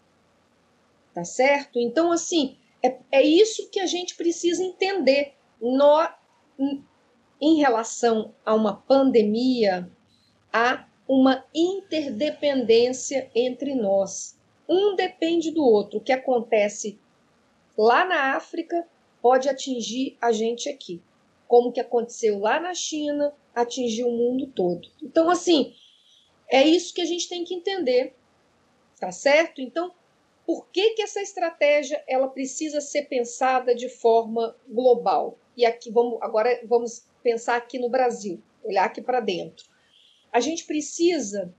Tá certo? Então, assim, é, é isso que a gente precisa entender. No, em relação a uma pandemia, há uma interdependência entre nós. Um depende do outro. O que acontece lá na África pode atingir a gente aqui. Como que aconteceu lá na China, atingiu o mundo todo. Então, assim, é isso que a gente tem que entender. Tá certo? Então, por que, que essa estratégia ela precisa ser pensada de forma global? E aqui vamos agora vamos pensar aqui no Brasil, olhar aqui para dentro a gente precisa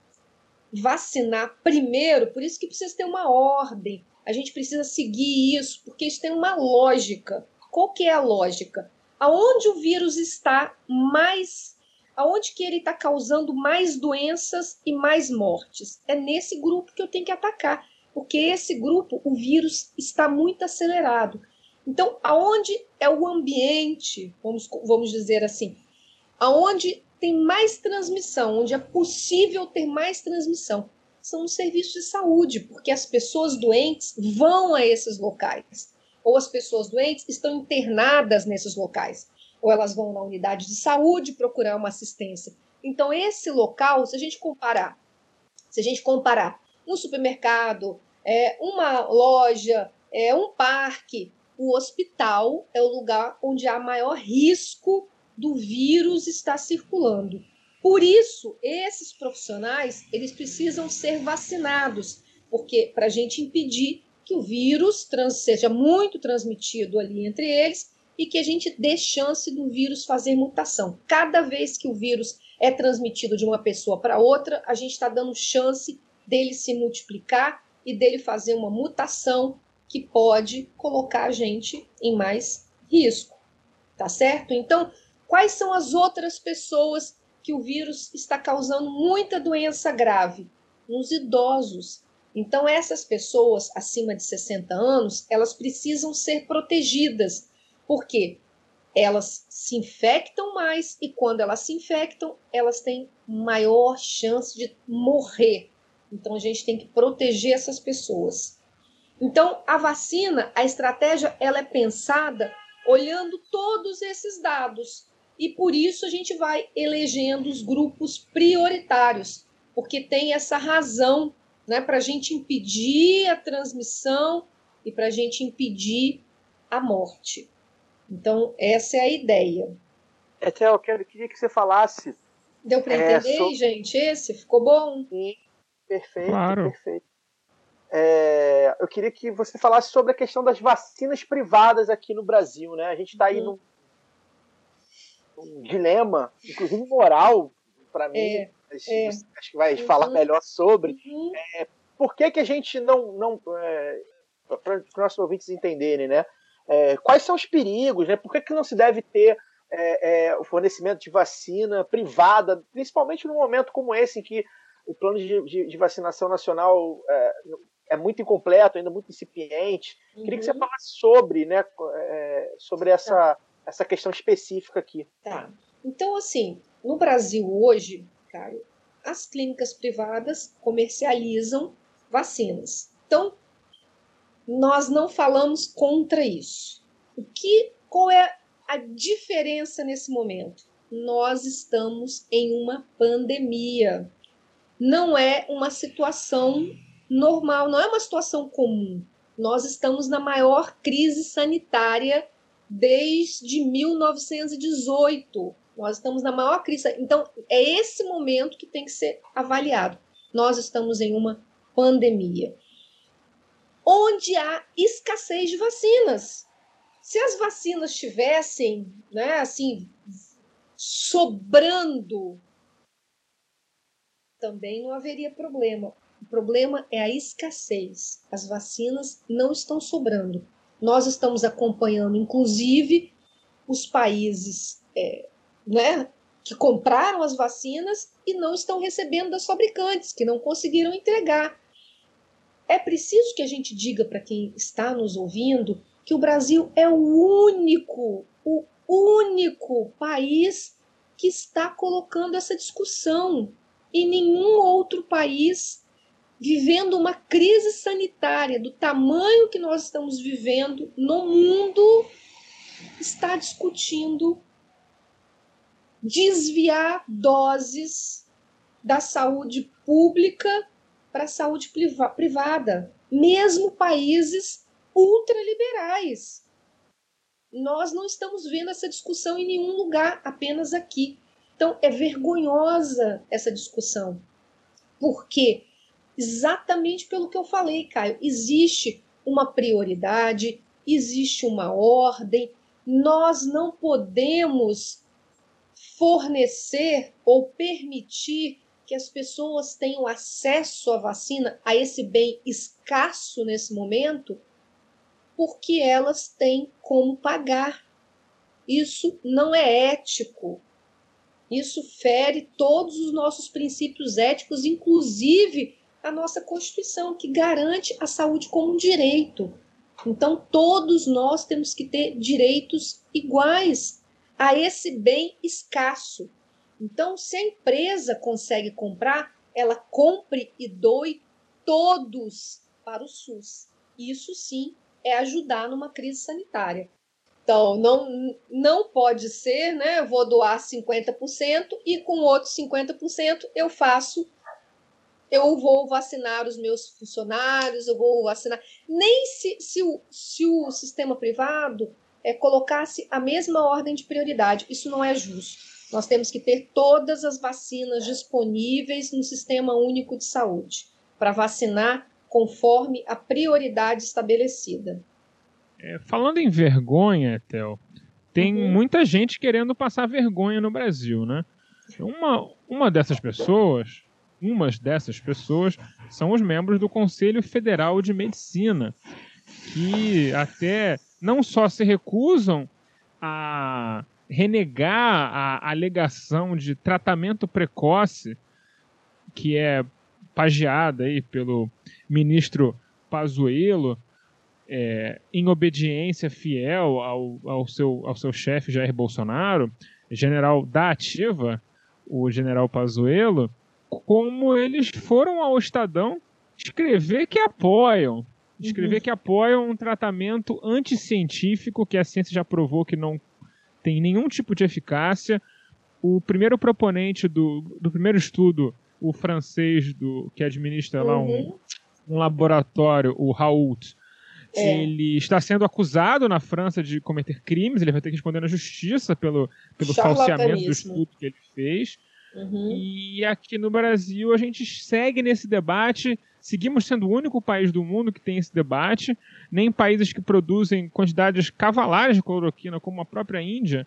vacinar primeiro, por isso que precisa ter uma ordem. A gente precisa seguir isso, porque isso tem uma lógica. Qual que é a lógica? Aonde o vírus está mais aonde que ele está causando mais doenças e mais mortes. É nesse grupo que eu tenho que atacar, porque esse grupo, o vírus está muito acelerado. Então, aonde é o ambiente, vamos, vamos dizer assim, aonde tem mais transmissão, onde é possível ter mais transmissão, são os serviços de saúde, porque as pessoas doentes vão a esses locais, ou as pessoas doentes estão internadas nesses locais, ou elas vão na unidade de saúde procurar uma assistência. Então, esse local, se a gente comparar, se a gente comparar um supermercado, é, uma loja, é, um parque, o hospital é o lugar onde há maior risco do vírus estar circulando. Por isso, esses profissionais eles precisam ser vacinados, porque para a gente impedir que o vírus trans, seja muito transmitido ali entre eles e que a gente dê chance do vírus fazer mutação. Cada vez que o vírus é transmitido de uma pessoa para outra, a gente está dando chance dele se multiplicar e dele fazer uma mutação que pode colocar a gente em mais risco, tá certo? Então, quais são as outras pessoas que o vírus está causando muita doença grave? Nos idosos. Então, essas pessoas acima de 60 anos, elas precisam ser protegidas, porque elas se infectam mais e quando elas se infectam, elas têm maior chance de morrer. Então, a gente tem que proteger essas pessoas. Então, a vacina, a estratégia, ela é pensada olhando todos esses dados. E por isso a gente vai elegendo os grupos prioritários, porque tem essa razão né, para a gente impedir a transmissão e para a gente impedir a morte. Então, essa é a ideia. Etel, eu queria que você falasse. Deu para entender, é, gente? Esse ficou bom? Sim, perfeito, claro. perfeito é, eu queria que você falasse sobre a questão das vacinas privadas aqui no Brasil. Né? A gente está aí uhum. num, num, dilema, inclusive moral, para mim. É, acho, é. acho, que vai uhum. falar melhor sobre. Uhum. É, por que, que a gente não. não é, para os nossos ouvintes entenderem, né? É, quais são os perigos? Né? Por que, que não se deve ter o fornecimento de vacina privada, principalmente num momento como esse, em que o plano de, de, de vacinação nacional é, é muito incompleto, ainda muito incipiente. Uhum. Queria que você falasse sobre, né, é, sobre essa, tá. essa questão específica aqui. Tá. Então, assim, no Brasil hoje, Caio, as clínicas privadas comercializam vacinas. Então, nós não falamos contra isso. O que, qual é a diferença nesse momento? Nós estamos em uma pandemia. Não é uma situação normal, não é uma situação comum. Nós estamos na maior crise sanitária desde 1918. Nós estamos na maior crise. Então, é esse momento que tem que ser avaliado. Nós estamos em uma pandemia. Onde há escassez de vacinas. Se as vacinas estivessem, né, assim, sobrando, também não haveria problema. Problema é a escassez. As vacinas não estão sobrando. Nós estamos acompanhando, inclusive, os países é, né, que compraram as vacinas e não estão recebendo das fabricantes, que não conseguiram entregar. É preciso que a gente diga para quem está nos ouvindo que o Brasil é o único, o único país que está colocando essa discussão. E nenhum outro país vivendo uma crise sanitária do tamanho que nós estamos vivendo no mundo, está discutindo desviar doses da saúde pública para a saúde privada, mesmo países ultraliberais. Nós não estamos vendo essa discussão em nenhum lugar, apenas aqui. Então é vergonhosa essa discussão. Por quê? Exatamente pelo que eu falei, Caio. Existe uma prioridade, existe uma ordem. Nós não podemos fornecer ou permitir que as pessoas tenham acesso à vacina, a esse bem escasso nesse momento, porque elas têm como pagar. Isso não é ético. Isso fere todos os nossos princípios éticos, inclusive a nossa Constituição, que garante a saúde como um direito. Então, todos nós temos que ter direitos iguais a esse bem escasso. Então, se a empresa consegue comprar, ela compre e doe todos para o SUS. Isso sim é ajudar numa crise sanitária. Então, não, não pode ser, né? Eu vou doar 50% e com outros 50% eu faço, eu vou vacinar os meus funcionários, eu vou vacinar. Nem se, se, o, se o sistema privado é, colocasse a mesma ordem de prioridade. Isso não é justo. Nós temos que ter todas as vacinas disponíveis no Sistema Único de Saúde para vacinar conforme a prioridade estabelecida. É, falando em vergonha, Tel, tem uhum. muita gente querendo passar vergonha no Brasil, né? Uma, uma dessas pessoas, umas dessas pessoas, são os membros do Conselho Federal de Medicina, que até não só se recusam a renegar a alegação de tratamento precoce que é pageada aí pelo ministro Pazuello, é, em obediência fiel ao, ao seu, ao seu chefe Jair Bolsonaro, general da ativa, o general Pazuello, como eles foram ao Estadão escrever que apoiam, escrever uhum. que apoiam um tratamento anticientífico que a ciência já provou que não tem nenhum tipo de eficácia. O primeiro proponente do, do primeiro estudo, o francês do que administra uhum. lá um, uhum. um laboratório, o Raoult, é. Ele está sendo acusado na França de cometer crimes, ele vai ter que responder na justiça pelo, pelo falseamento do estudo que ele fez. Uhum. E aqui no Brasil a gente segue nesse debate, seguimos sendo o único país do mundo que tem esse debate, nem países que produzem quantidades cavalares de cloroquina, como a própria Índia,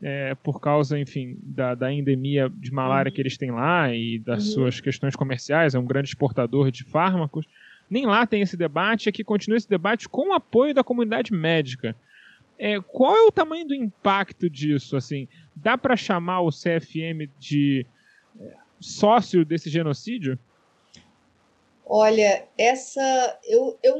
é, por causa, enfim, da, da endemia de malária uhum. que eles têm lá e das uhum. suas questões comerciais, é um grande exportador de fármacos nem lá tem esse debate, aqui continua esse debate com o apoio da comunidade médica. É, qual é o tamanho do impacto disso? Assim, dá para chamar o CFM de é, sócio desse genocídio? Olha, essa eu, eu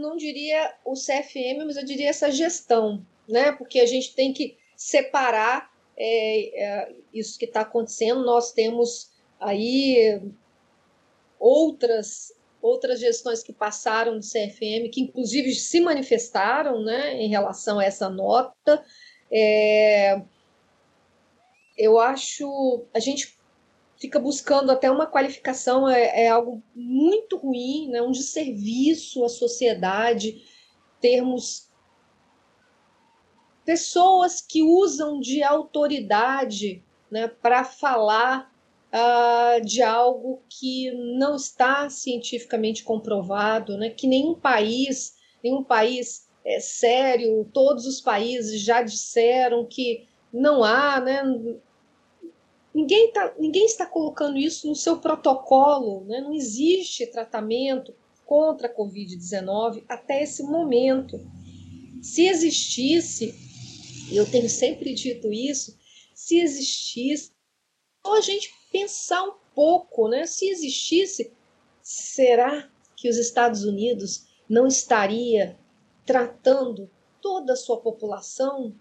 não diria o CFM, mas eu diria essa gestão, né? Porque a gente tem que separar é, é, isso que está acontecendo. Nós temos aí outras outras gestões que passaram do CFM, que inclusive se manifestaram né, em relação a essa nota. É, eu acho. A gente fica buscando até uma qualificação, é, é algo muito ruim, né, um desserviço à sociedade, termos pessoas que usam de autoridade né, para falar uh, de algo que não está cientificamente comprovado, né? que nenhum país, nenhum país é, sério, todos os países já disseram que não há, né? Ninguém, tá, ninguém está colocando isso no seu protocolo, né? não existe tratamento contra a Covid-19 até esse momento. Se existisse, eu tenho sempre dito isso, se existisse, a gente pensar um pouco, né? Se existisse, será que os Estados Unidos não estaria tratando toda a sua população?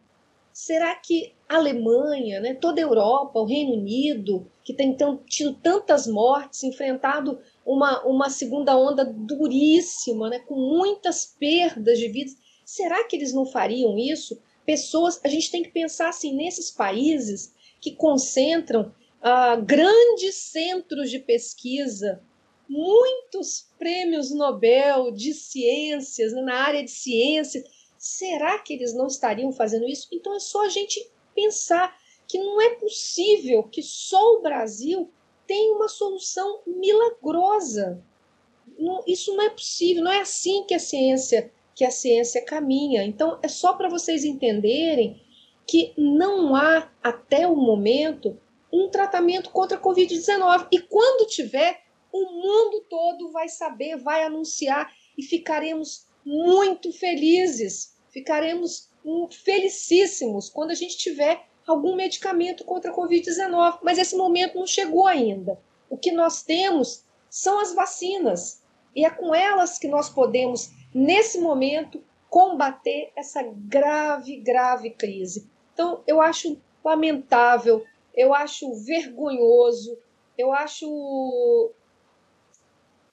Será que a Alemanha, né, toda a Europa, o Reino Unido, que tem tido tantas mortes, enfrentado uma, uma segunda onda duríssima, né, com muitas perdas de vidas, será que eles não fariam isso? Pessoas, a gente tem que pensar assim nesses países que concentram uh, grandes centros de pesquisa, muitos prêmios Nobel de ciências, né, na área de ciências. Será que eles não estariam fazendo isso? Então é só a gente pensar que não é possível que só o Brasil tenha uma solução milagrosa. Não, isso não é possível, não é assim que a ciência que a ciência caminha. Então é só para vocês entenderem que não há até o momento um tratamento contra a Covid-19. E quando tiver, o mundo todo vai saber, vai anunciar e ficaremos muito felizes, ficaremos felicíssimos quando a gente tiver algum medicamento contra a Covid-19. Mas esse momento não chegou ainda. O que nós temos são as vacinas. E é com elas que nós podemos, nesse momento, combater essa grave, grave crise. Então, eu acho lamentável eu acho vergonhoso eu acho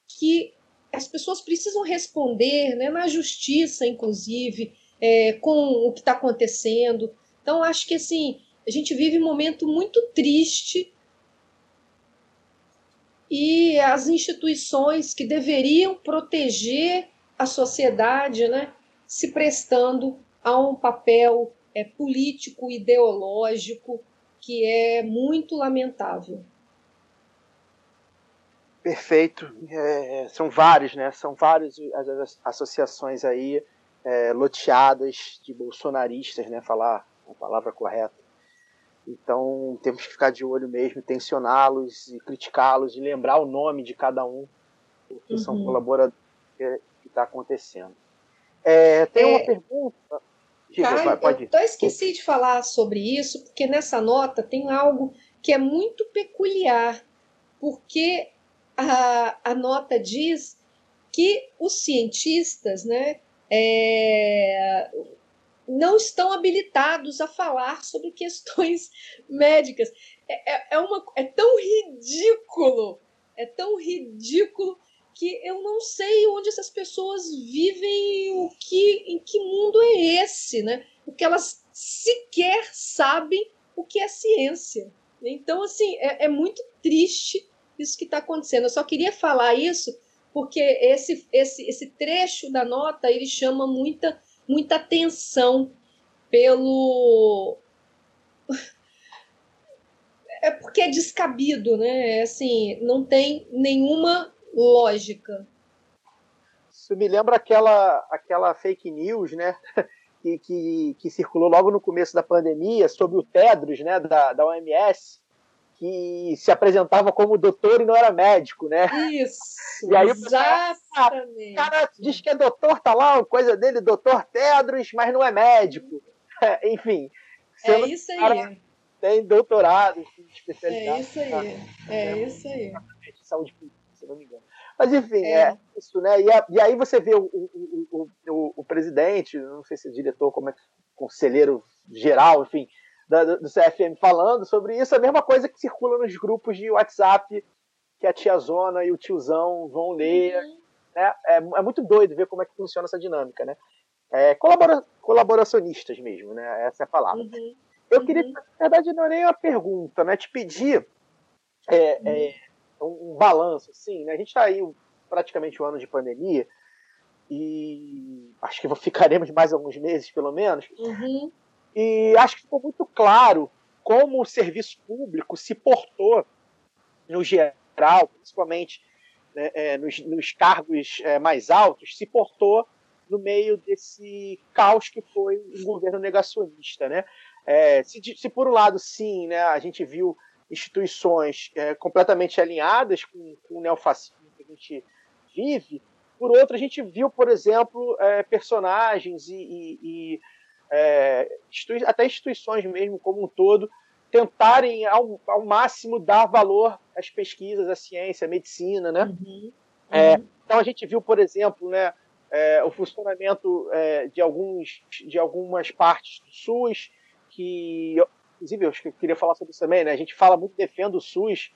que as pessoas precisam responder, né, na justiça, inclusive, é, com o que está acontecendo. Então, acho que assim, a gente vive um momento muito triste e as instituições que deveriam proteger a sociedade, né, se prestando a um papel é, político, ideológico, que é muito lamentável. Perfeito. É, são vários, né? São várias as associações aí é, loteadas de bolsonaristas, né? Falar a palavra correta. Então temos que ficar de olho mesmo, tensioná-los e criticá-los e lembrar o nome de cada um, porque uhum. são colaboradores que está acontecendo. É, tem uma é. pergunta. Pode eu esqueci de falar sobre isso, porque nessa nota tem algo que é muito peculiar, porque a, a nota diz que os cientistas né, é, não estão habilitados a falar sobre questões médicas. É, é, é, uma, é tão ridículo, é tão ridículo que eu não sei onde essas pessoas vivem, o que, em que mundo é esse, né? Porque elas sequer sabem o que é ciência. Então, assim, é, é muito triste isso que está acontecendo. Eu só queria falar isso porque esse, esse, esse trecho da nota ele chama muita, muita atenção pelo. É porque é descabido, né? É assim, não tem nenhuma lógica. Isso me lembra aquela, aquela fake news, né? Que, que, que circulou logo no começo da pandemia sobre o Tedros, né? Da, da OMS, que se apresentava como doutor e não era médico, né? Isso. E aí exatamente. o cara diz que é doutor, tá lá, coisa dele, doutor Tedros, mas não é médico. É, enfim. É isso aí. Tem doutorado, especialidade. É isso aí. É isso aí. Saúde pública, se não me engano. Mas enfim, é, é isso, né? E, a, e, aí você vê o, o, o, o, presidente, não sei se é diretor, como é conselheiro geral, enfim, da, do CFM falando sobre isso, a mesma coisa que circula nos grupos de WhatsApp que a tia Zona e o tiozão vão ler. Uhum. Né? É, é, muito doido ver como é que funciona essa dinâmica, né? É, colabora, colaboracionistas mesmo, né? Essa é a palavra. Uhum. Eu queria, uhum. na verdade, não é nem uma pergunta, né? Te pedir é, é, um, um, balanço, assim, né? A gente está aí praticamente um ano de pandemia e acho que ficaremos mais alguns meses, pelo menos. Uhum. E acho que ficou muito claro como o serviço público se portou, no geral, principalmente né, é, nos, nos, cargos é, mais altos, se portou no meio desse caos que foi um governo negacionista. Né? É, se, se, por um lado, sim, né, a gente viu instituições é, completamente alinhadas com, com o neofascismo que a gente vive, por outro, a gente viu, por exemplo, é, personagens e, e, e é, até instituições mesmo como um todo, tentarem ao, ao, máximo dar valor às pesquisas, à ciência, à medicina, né? Uhum. É, então a gente viu, por exemplo, né, é, o funcionamento é, de, alguns, de algumas partes do SUS, que, inclusive, eu queria falar sobre isso também, né? A gente fala muito defendo o SUS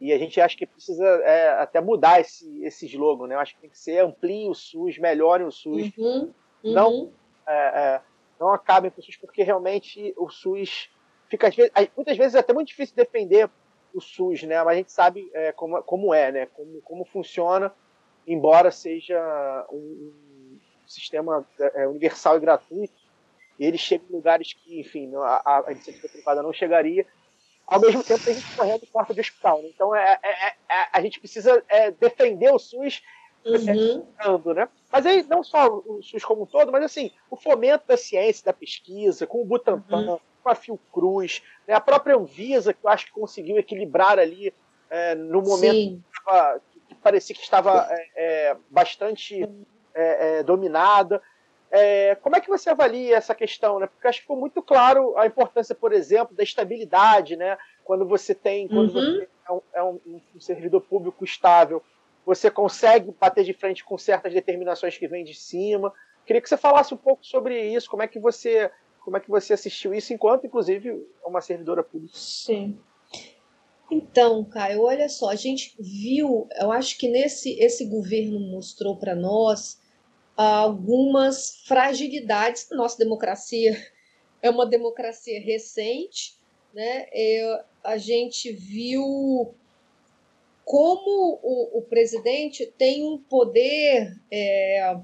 e a gente acha que precisa é, até mudar esse, esse slogan, né? Eu acho que tem que ser amplie o SUS, melhore o SUS, uhum. Uhum. não é, é, não acabem com o SUS, porque realmente o SUS fica, às vezes, muitas vezes é até muito difícil defender o SUS, né? Mas a gente sabe é, como, como é, né? Como, como funciona, embora seja um, um sistema é, universal e gratuito, ele chega em lugares que, enfim, a, a iniciativa privada não chegaria, ao mesmo tempo a gente correndo porta de hospital. Né? Então é, é, é, a gente precisa é, defender o SUS uhum. né? Mas aí, não só o SUS como um todo, mas assim, o fomento da ciência, da pesquisa, com o Butantan, uhum. com a Fiocruz, né? a própria Anvisa, que eu acho que conseguiu equilibrar ali é, no momento que, tava, que, parecia que estava é, é, bastante é, é, dominada. É, como é que você avalia essa questão? Né? Porque acho que ficou muito claro a importância, por exemplo, da estabilidade, né? quando você tem, quando uhum. você é, um, é um, um servidor público estável, você consegue bater de frente com certas determinações que vêm de cima. Queria que você falasse um pouco sobre isso, como é que você, como é que você assistiu isso, enquanto, inclusive, uma servidora pública. Sim. Então, Caio, olha só, a gente viu, eu acho que nesse esse governo mostrou para nós algumas fragilidades da nossa democracia. É uma democracia recente, né? É, a gente viu como o, o presidente tem um poder é,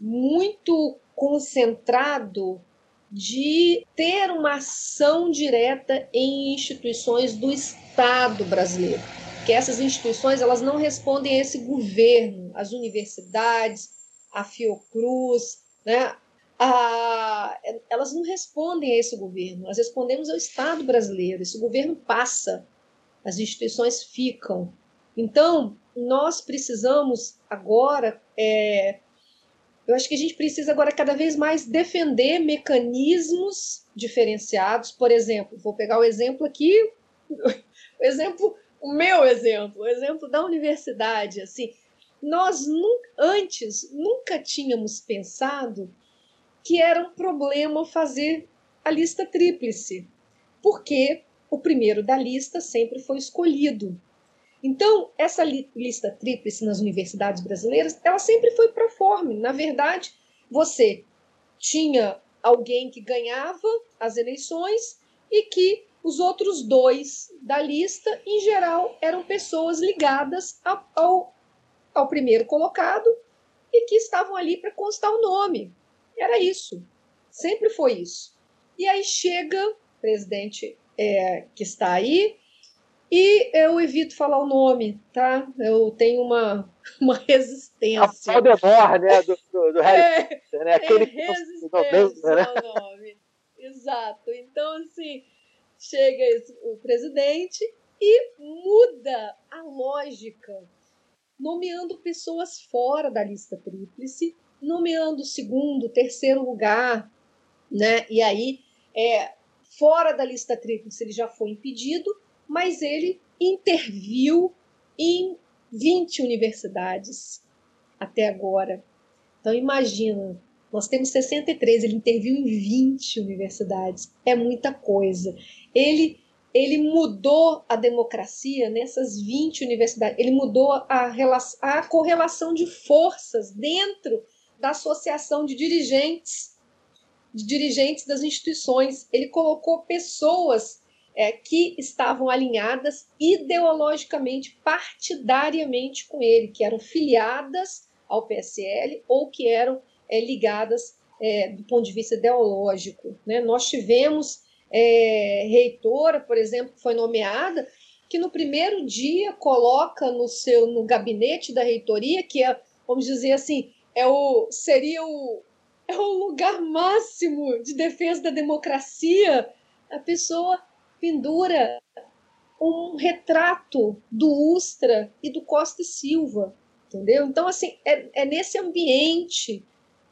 muito concentrado de ter uma ação direta em instituições do Estado brasileiro. Que essas instituições elas não respondem a esse governo, as universidades, a Fiocruz, né? A, elas não respondem a esse governo, nós respondemos ao Estado brasileiro. Esse governo passa, as instituições ficam. Então, nós precisamos agora é, eu acho que a gente precisa agora cada vez mais defender mecanismos diferenciados. Por exemplo, vou pegar o exemplo aqui, o exemplo, o meu exemplo, o exemplo da universidade. Assim, nós antes nunca tínhamos pensado que era um problema fazer a lista tríplice, porque o primeiro da lista sempre foi escolhido. Então, essa lista tríplice nas universidades brasileiras, ela sempre foi proforme. Na verdade, você tinha alguém que ganhava as eleições e que os outros dois da lista, em geral, eram pessoas ligadas ao, ao primeiro colocado e que estavam ali para constar o nome. Era isso. Sempre foi isso. E aí chega o presidente é, que está aí, e eu evito falar o nome, tá? Eu tenho uma, uma resistência. A Valdemar, né? Do, do, do Harry é, Potter, né? Aquele é resistência né? ao nome. Exato. Então, assim, chega esse, o presidente e muda a lógica, nomeando pessoas fora da lista tríplice, nomeando segundo, terceiro lugar, né? E aí, é, fora da lista tríplice, ele já foi impedido, mas ele interviu em 20 universidades até agora. Então imagina, nós temos 63, ele interviu em 20 universidades. É muita coisa. Ele ele mudou a democracia nessas 20 universidades. Ele mudou a, a correlação de forças dentro da associação de dirigentes, de dirigentes das instituições. Ele colocou pessoas é, que estavam alinhadas ideologicamente, partidariamente com ele, que eram filiadas ao PSL ou que eram é, ligadas é, do ponto de vista ideológico. Né? Nós tivemos é, reitora, por exemplo, que foi nomeada, que no primeiro dia coloca no seu no gabinete da reitoria, que é, vamos dizer assim, é o, seria o, é o lugar máximo de defesa da democracia, a pessoa pendura um retrato do Ustra e do Costa e Silva, entendeu? Então, assim, é, é nesse ambiente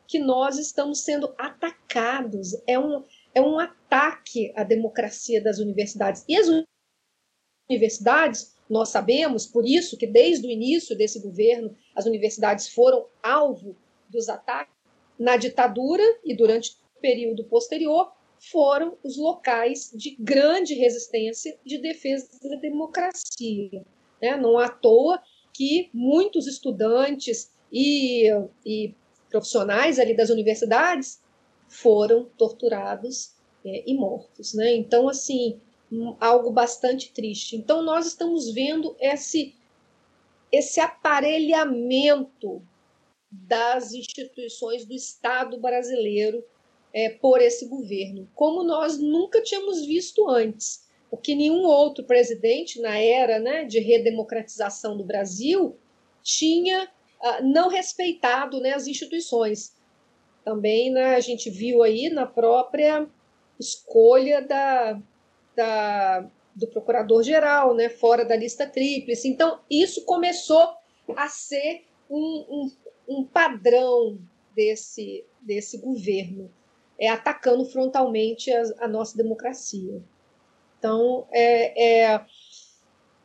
que nós estamos sendo atacados. É um, é um ataque à democracia das universidades. E as universidades, nós sabemos, por isso que desde o início desse governo, as universidades foram alvo dos ataques na ditadura e durante o período posterior, foram os locais de grande resistência de defesa da democracia. Né? Não à toa que muitos estudantes e, e profissionais ali das universidades foram torturados é, e mortos. Né? Então, assim, algo bastante triste. Então, nós estamos vendo esse, esse aparelhamento das instituições do Estado brasileiro é, por esse governo, como nós nunca tínhamos visto antes. Porque nenhum outro presidente, na era né, de redemocratização do Brasil, tinha ah, não respeitado né, as instituições. Também né, a gente viu aí na própria escolha da, da, do procurador-geral, né, fora da lista tríplice. Então, isso começou a ser um, um, um padrão desse, desse governo é, atacando frontalmente a, a nossa democracia. Então, é, é,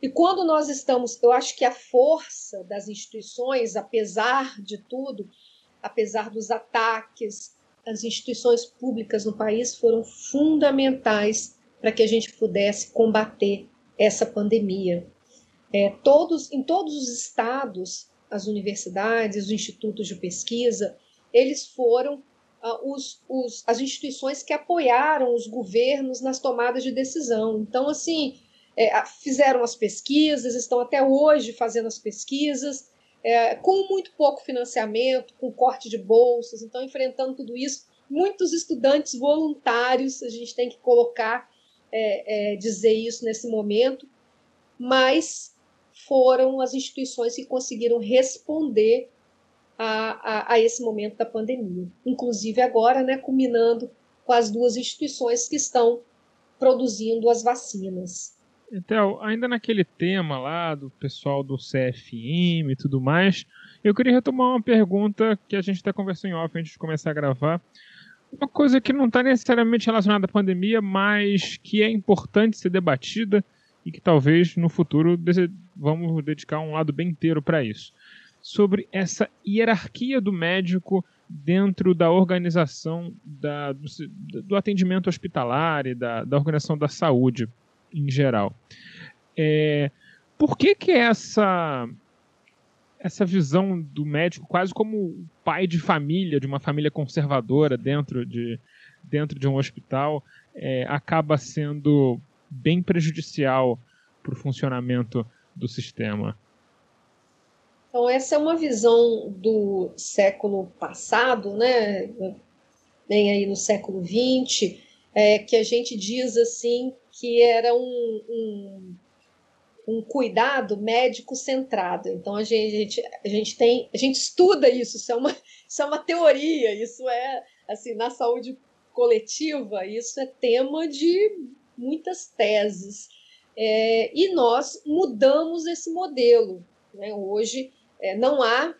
e quando nós estamos, eu acho que a força das instituições, apesar de tudo, apesar dos ataques, as instituições públicas no país foram fundamentais para que a gente pudesse combater essa pandemia. É, todos, em todos os estados, as universidades, os institutos de pesquisa, eles foram uh, os, os, as instituições que apoiaram os governos nas tomadas de decisão. Então, assim, é, fizeram as pesquisas, estão até hoje fazendo as pesquisas, é, com muito pouco financiamento, com corte de bolsas, então enfrentando tudo isso. Muitos estudantes voluntários, a gente tem que colocar, é, é, dizer isso nesse momento, mas foram as instituições que conseguiram responder a, a, a esse momento da pandemia. Inclusive agora, né, culminando com as duas instituições que estão produzindo as vacinas. Então, ainda naquele tema lá do pessoal do CFM e tudo mais, eu queria retomar uma pergunta que a gente até conversou em off antes de começar a gravar. Uma coisa que não está necessariamente relacionada à pandemia, mas que é importante ser debatida e que talvez no futuro vamos dedicar um lado bem inteiro para isso. Sobre essa hierarquia do médico dentro da organização da, do, do, atendimento hospitalar e da, da organização da saúde em geral. É, por que que essa essa visão do médico quase como pai de família, de uma família conservadora dentro de, dentro de um hospital, é, acaba sendo bem prejudicial para o funcionamento do sistema? Então, essa é uma visão do século passado, né? bem aí no século XX, é, que a gente diz assim que era um, um, um cuidado médico centrado. Então a gente, a gente, a gente tem, a gente estuda isso, isso é uma, isso é uma teoria, isso é assim na saúde coletiva, isso é tema de muitas teses. É, e nós mudamos esse modelo. Né? Hoje é, não há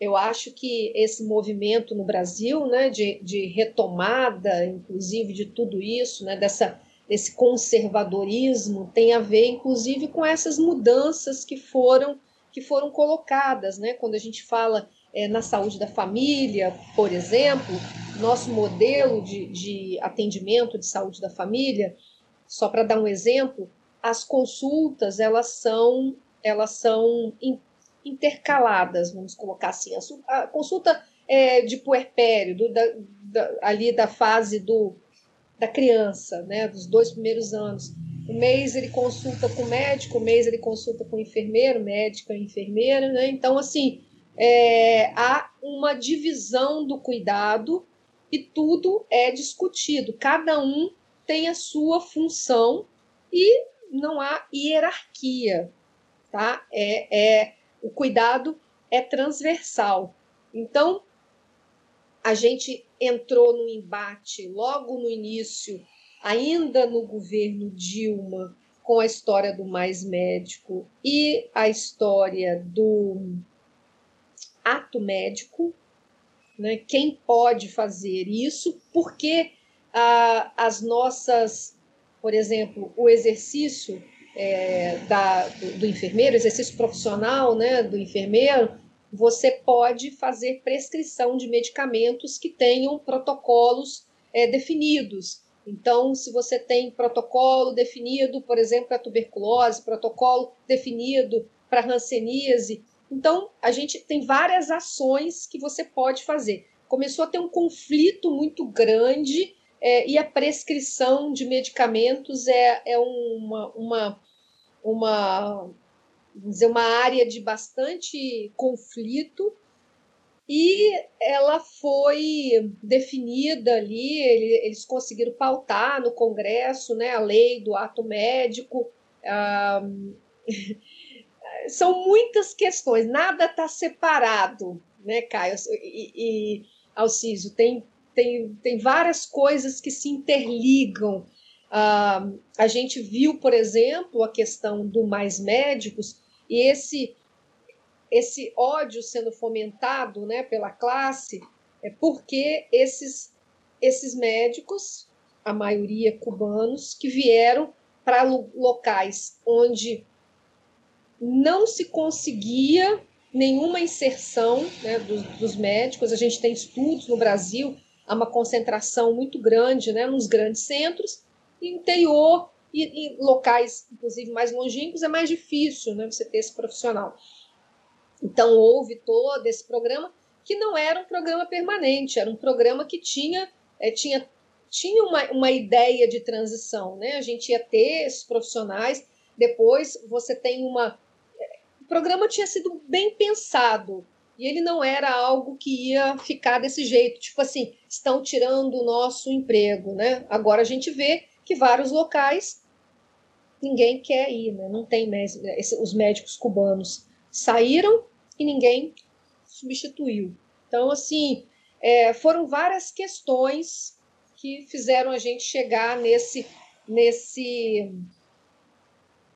eu acho que esse movimento no Brasil, né, de, de retomada, inclusive, de tudo isso, né, dessa, desse conservadorismo, tem a ver, inclusive, com essas mudanças que foram, que foram colocadas. Né? Quando a gente fala é, na saúde da família, por exemplo, nosso modelo de, de atendimento de saúde da família, só para dar um exemplo, as consultas elas são elas são intercaladas, vamos colocar assim. A, consulta é, de puerpério, do, da, da, ali da fase do, da criança, né, dos dois primeiros anos. O mês ele consulta com o médico, o mês ele consulta com o enfermeiro, médica enfermeira, né? Então, assim, é, há uma divisão do cuidado e tudo é discutido. Cada um tem a sua função e não há hierarquia, tá? É, é o cuidado é transversal. Então, a gente entrou no embate logo no início, ainda no governo Dilma, com a história do mais médico e a história do ato médico, né? Quem pode fazer isso? Porque ah, as nossas, por exemplo, o exercício é, da, do, do, enfermeiro, exercício profissional né, do enfermeiro, você pode fazer prescrição de medicamentos que tenham protocolos é, definidos. Então, se você tem protocolo definido, por exemplo, para tuberculose, protocolo definido para hanseníase, então a gente tem várias ações que você pode fazer. Começou a ter um conflito muito grande é, e a prescrição de medicamentos é, é uma, uma uma, dizer, uma área de bastante conflito e ela foi definida ali, eles conseguiram pautar no Congresso né, a lei do ato médico. São muitas questões, nada está separado, né, Caio e, e Alcísio? Tem, tem, tem várias coisas que se interligam ah, a gente viu, por exemplo, a questão do mais médicos e esse esse ódio sendo fomentado, né, pela classe, é porque esses esses médicos, a maioria cubanos, que vieram para locais onde não se conseguia nenhuma inserção né, dos, dos, médicos. A gente tem estudos no Brasil, há uma concentração muito grande né, nos grandes centros, interior e em locais, inclusive, mais longínquos, é mais difícil né, você ter esse profissional. Então, houve todo esse programa, que não era um programa permanente, era um programa que tinha, é, tinha, tinha uma, uma ideia de transição. Né? A gente ia ter esses profissionais, depois você tem uma. É, o programa tinha sido bem pensado, e ele não era algo que ia ficar desse jeito, tipo assim, estão tirando o nosso emprego, né? Agora a gente vê que vários locais ninguém quer ir, né? Não tem mais os médicos cubanos saíram e ninguém substituiu. Então, assim, é, foram várias questões que fizeram a gente chegar nesse nesse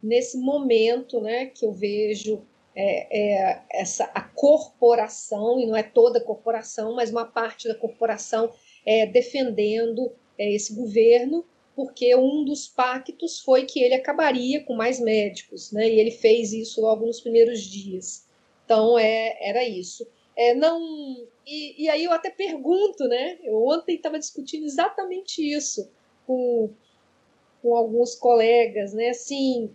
nesse momento, né, que eu vejo é, é, essa a corporação e não é toda a corporação, mas uma parte da corporação é, defendendo é, esse governo porque um dos pactos foi que ele acabaria com mais médicos, né? E ele fez isso logo nos primeiros dias. Então é, era isso. É, não e, e aí eu até pergunto, né? Eu ontem estava discutindo exatamente isso com, com alguns colegas, né? Assim,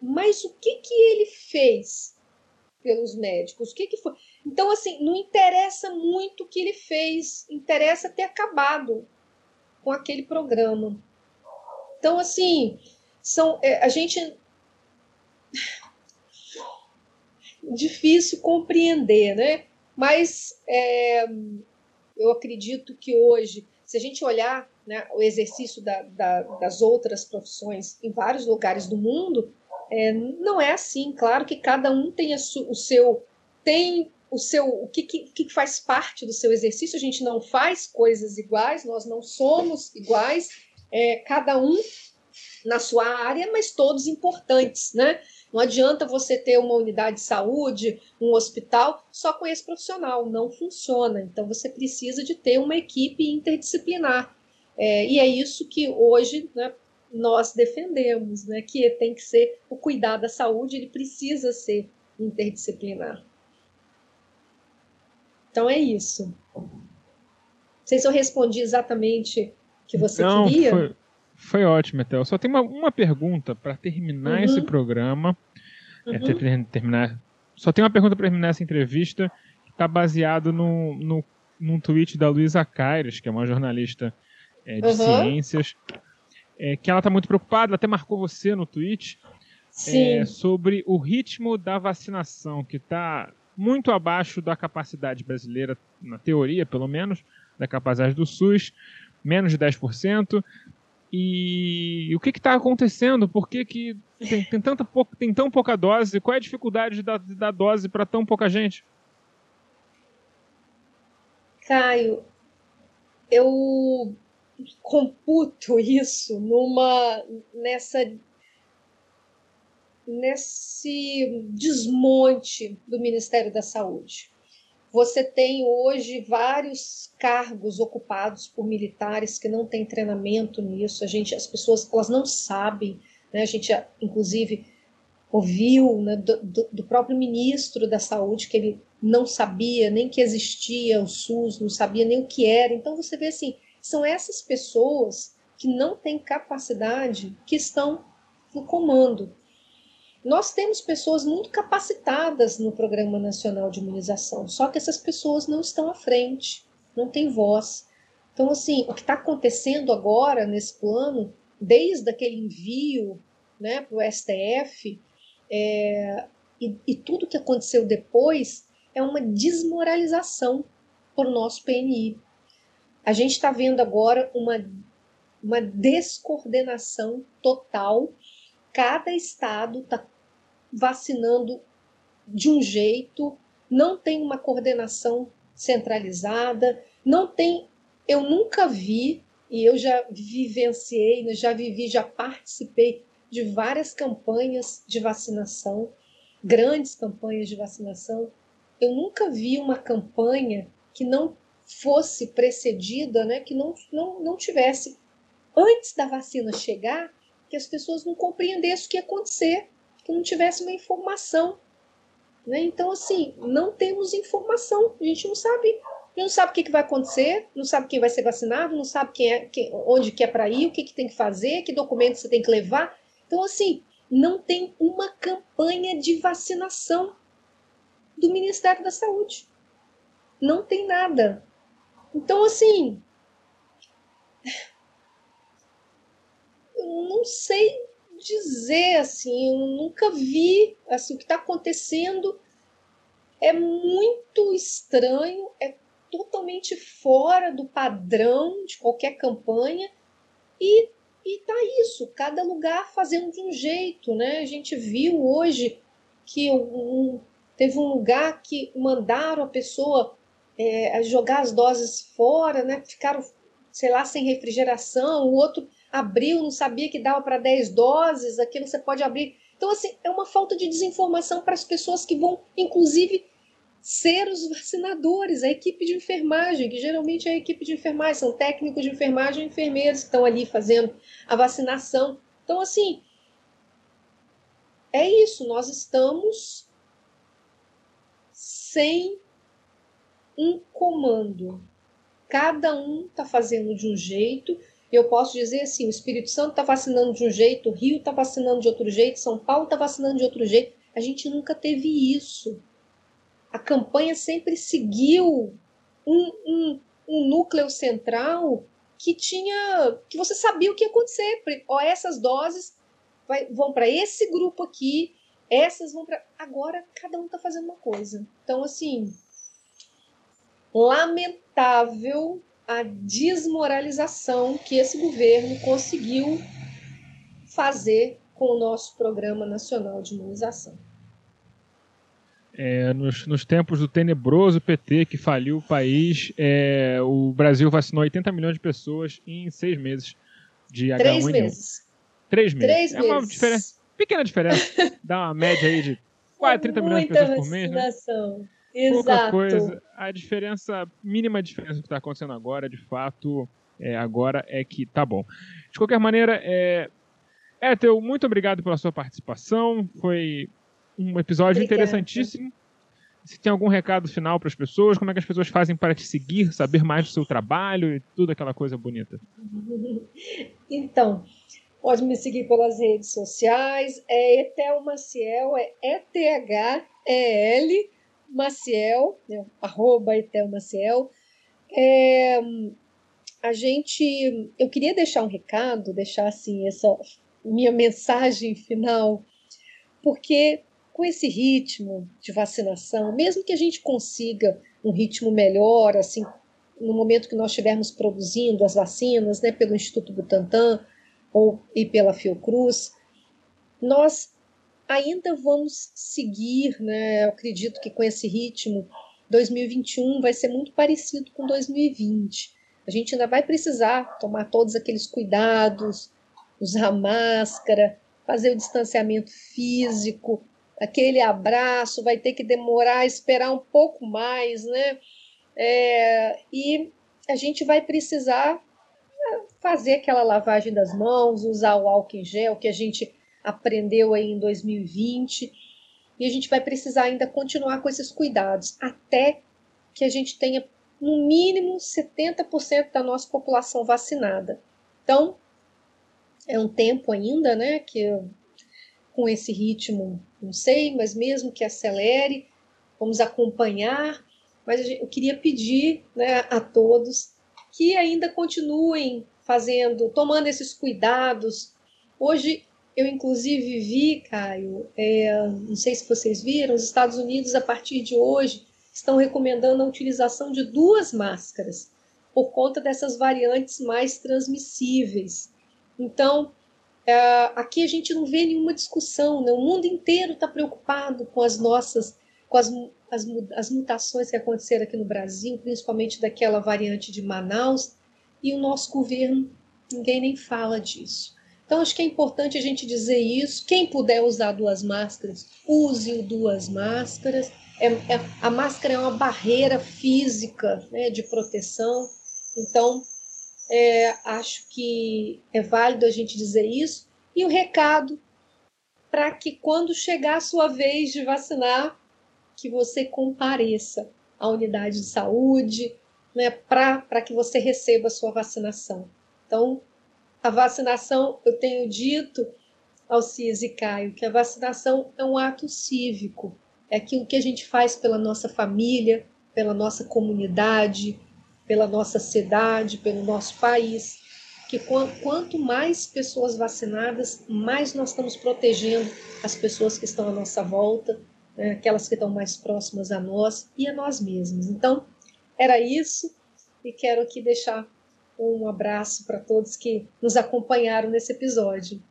mas o que que ele fez pelos médicos? O que que foi? Então assim, não interessa muito o que ele fez, interessa ter acabado com aquele programa. Então, assim, são, é, a gente. Difícil compreender, né? Mas é, eu acredito que hoje, se a gente olhar né, o exercício da, da, das outras profissões em vários lugares do mundo, é, não é assim. Claro que cada um tem su, o seu tem o seu o que, que, que, faz parte do seu exercício. A gente não faz coisas iguais, nós não somos iguais é, cada um na sua área, mas todos importantes, né? Não adianta você ter uma unidade de saúde, um hospital, só com esse profissional, não funciona. Então você precisa de ter uma equipe interdisciplinar. É, e é isso que hoje né, nós defendemos, né? Que tem que ser o cuidar da saúde, ele precisa ser interdisciplinar. Então é isso. Não sei se eu respondi exatamente que você Não, queria. Foi, foi ótimo, Etel. Só tem uma, uma pergunta para terminar uhum. esse programa. É, uhum. É, terminar. Só tem uma pergunta para terminar essa entrevista, que está baseado no, no, num tweet da Luísa Caires, que é uma jornalista é, de uhum. ciências, é, que ela está muito preocupada, ela até marcou você no tweet, é, sobre o ritmo da vacinação, que está muito abaixo da capacidade brasileira, na teoria, pelo menos, da capacidade do SUS, menos de 10%. E o que está acontecendo? Por que, que tem, tem, tanta pouca, tem tão pouca dose? Qual é a dificuldade de dar dose para tão pouca gente? Caio, eu computo isso numa nessa nesse desmonte do Ministério da Saúde. Você tem hoje vários cargos ocupados por militares que não têm treinamento nisso. A gente, as pessoas, elas não sabem. Né? A gente, inclusive, ouviu né, do, do, próprio ministro da Saúde que ele não sabia nem que existia o SUS, não sabia nem o que era. Então você vê assim, são essas pessoas que não têm capacidade que estão no comando. Nós temos pessoas muito capacitadas no Programa Nacional de Imunização, só que essas pessoas não estão à frente, não têm voz. Então, assim, o que está acontecendo agora nesse plano, desde aquele envio né, para o STF, é, e, e tudo que aconteceu depois, é uma desmoralização o nosso PNI. A gente está vendo agora uma, uma descoordenação total. Cada estado está vacinando de um jeito, não tem uma coordenação centralizada, não tem. Eu nunca vi, e eu já vivenciei, né, já vivi, já participei de várias campanhas de vacinação, grandes campanhas de vacinação. Eu nunca vi uma campanha que não fosse precedida, né, que não, não, não tivesse, antes da vacina chegar, que as pessoas não compreendessem o que ia acontecer que não tivesse uma informação. Né? Então, assim, não temos informação, a gente não sabe não sabe o que, que vai acontecer, não sabe quem vai ser vacinado, não sabe quem é, quem, onde que é para ir, o que, que tem que fazer, que documentos você tem que levar. Então, assim, não tem uma campanha de vacinação do Ministério da Saúde. Não tem nada. Então, assim, eu não sei dizer assim, eu nunca vi assim o que está acontecendo é muito estranho, é totalmente fora do padrão de qualquer campanha e e tá isso, cada lugar fazendo de um jeito, né? A gente viu hoje que um, teve um lugar que mandaram a pessoa é, jogar as doses fora, né? Ficaram, sei lá, sem refrigeração, o outro abriu, não sabia que dava para 10 doses, aquilo você pode abrir. Então, assim, é uma falta de desinformação para as pessoas que vão, inclusive, ser os vacinadores, a equipe de enfermagem, que geralmente é a equipe de enfermagem, são técnicos de enfermagem e enfermeiros que estão ali fazendo a vacinação. Então, assim, é isso, nós estamos sem um comando. Cada um está fazendo de um jeito. Eu posso dizer assim: o Espírito Santo está vacinando de um jeito, o Rio está vacinando de outro jeito, São Paulo está vacinando de outro jeito. A gente nunca teve isso a campanha sempre seguiu um, um, um núcleo central que tinha que você sabia o que ia acontecer. Ó, essas doses vai, vão para esse grupo aqui, essas vão para. Agora cada um está fazendo uma coisa. Então, assim, lamentável a desmoralização que esse governo conseguiu fazer com o nosso Programa Nacional de Imunização. É, nos, nos, tempos do tenebroso PT que faliu o país, é, o Brasil vacinou 80 milhões de pessoas em seis meses de H1N1. Três meses. Três meses. Três é uma diferença, pequena diferença. Dá uma média aí de quase 30 milhões de pessoas por mês, né? Pouca Exato. coisa. A diferença, mínima diferença que está acontecendo agora, de fato, é, agora é que tá bom. De qualquer maneira, é, Ethel, muito obrigado pela sua participação. Foi um episódio Obrigada. interessantíssimo. Se tem algum recado final para as pessoas, como é que as pessoas fazem para te seguir, saber mais do seu trabalho e tudo aquela coisa bonita? Então, pode me seguir pelas redes sociais, é Etel Maciel, é E-T-H-E-L Maciel, né, arroba Etel Maciel. É, a gente, eu queria deixar um recado, deixar assim essa minha mensagem final, porque com esse ritmo de vacinação, mesmo que a gente consiga um ritmo melhor, assim, no momento que nós estivermos produzindo as vacinas, né, pelo Instituto Butantan ou e pela Fiocruz, nós ainda vamos seguir, né? Eu acredito que com esse ritmo, 2021 vai ser muito parecido com 2020. A gente ainda vai precisar tomar todos aqueles cuidados, usar máscara, fazer o distanciamento físico, aquele abraço vai ter que demorar, esperar um pouco mais, né? É, e a gente vai precisar fazer aquela lavagem das mãos, usar o álcool em gel que a gente aprendeu aí em 2020. E a gente vai precisar ainda continuar com esses cuidados até que a gente tenha no mínimo 70% da nossa população vacinada. Então, é um tempo ainda, né, que com esse ritmo, não sei, mas mesmo que acelere, vamos acompanhar. Mas eu queria pedir né, a todos que ainda continuem fazendo, tomando esses cuidados. Hoje eu inclusive vi, Caio, é, não sei se vocês viram, os Estados Unidos a partir de hoje estão recomendando a utilização de duas máscaras por conta dessas variantes mais transmissíveis. Então, é, aqui a gente não vê nenhuma discussão, né? o mundo inteiro está preocupado com as nossas, com as, as, as mutações que aconteceram aqui no Brasil, principalmente daquela variante de Manaus, e o nosso governo, ninguém nem fala disso. Então, acho que é importante a gente dizer isso. Quem puder usar duas máscaras, use duas máscaras. É, é, a máscara é uma barreira física né, de proteção. Então, é, acho que é válido a gente dizer isso. E o recado para que quando chegar a sua vez de vacinar, que você compareça à unidade de saúde né, para que você receba a sua vacinação. Então, a vacinação, eu tenho dito ao CIS e Caio, que a vacinação é um ato cívico, é aquilo que a gente faz pela nossa família, pela nossa comunidade, pela nossa cidade, pelo nosso país. Que quanto mais pessoas vacinadas, mais nós estamos protegendo as pessoas que estão à nossa volta, né, aquelas que estão mais próximas a nós e a nós mesmos. Então, era isso e quero aqui deixar um abraço para todos que nos acompanharam nesse episódio.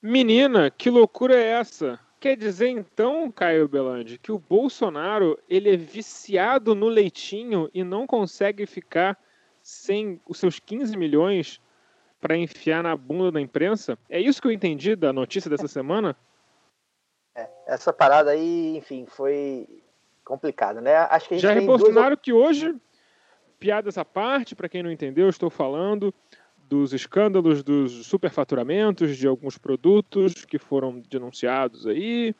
Menina, que loucura é essa? Quer dizer então, Caio Belandi, que o Bolsonaro ele é viciado no leitinho e não consegue ficar sem os seus 15 milhões para enfiar na bunda da imprensa? É isso que eu entendi da notícia dessa semana? É, essa parada aí, enfim, foi complicada, né? Acho que a gente Jair Bolsonaro que hoje, piada essa parte, para quem não entendeu, estou falando dos escândalos dos superfaturamentos de alguns produtos que foram denunciados aí.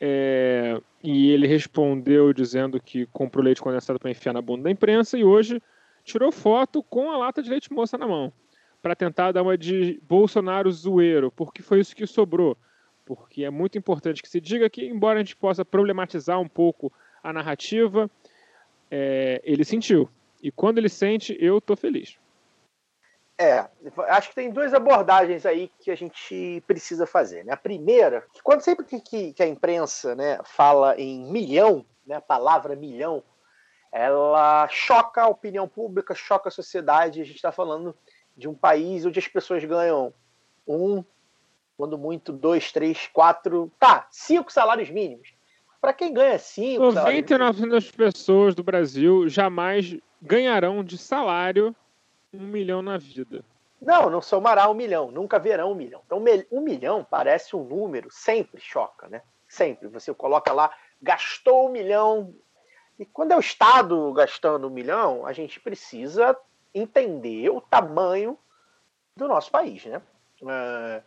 É, e ele respondeu dizendo que comprou leite condensado para enfiar na bunda da imprensa e hoje tirou foto com a lata de leite moça na mão para tentar dar uma de Bolsonaro zoeiro, porque foi isso que sobrou. Porque é muito importante que se diga que, embora a gente possa problematizar um pouco a narrativa, é, ele sentiu. E quando ele sente, eu tô feliz. É, acho que tem duas abordagens aí que a gente precisa fazer. Né? A primeira, quando sempre que, que, a imprensa né, fala em milhão, né, a palavra milhão, ela choca a opinião pública, choca a sociedade. A gente está falando de um país onde as pessoas ganham um, quando muito, dois, três, quatro, tá, cinco salários mínimos. Para quem ganha cinco. 99% das pessoas do Brasil jamais ganharão de salário um milhão na vida. Não, não somará um milhão, nunca verão um milhão. Então, um milhão parece um número, sempre choca, né? Sempre. Você coloca lá, gastou um milhão. E quando é o Estado gastando um milhão, a gente precisa entender o tamanho do nosso país, né? Uh,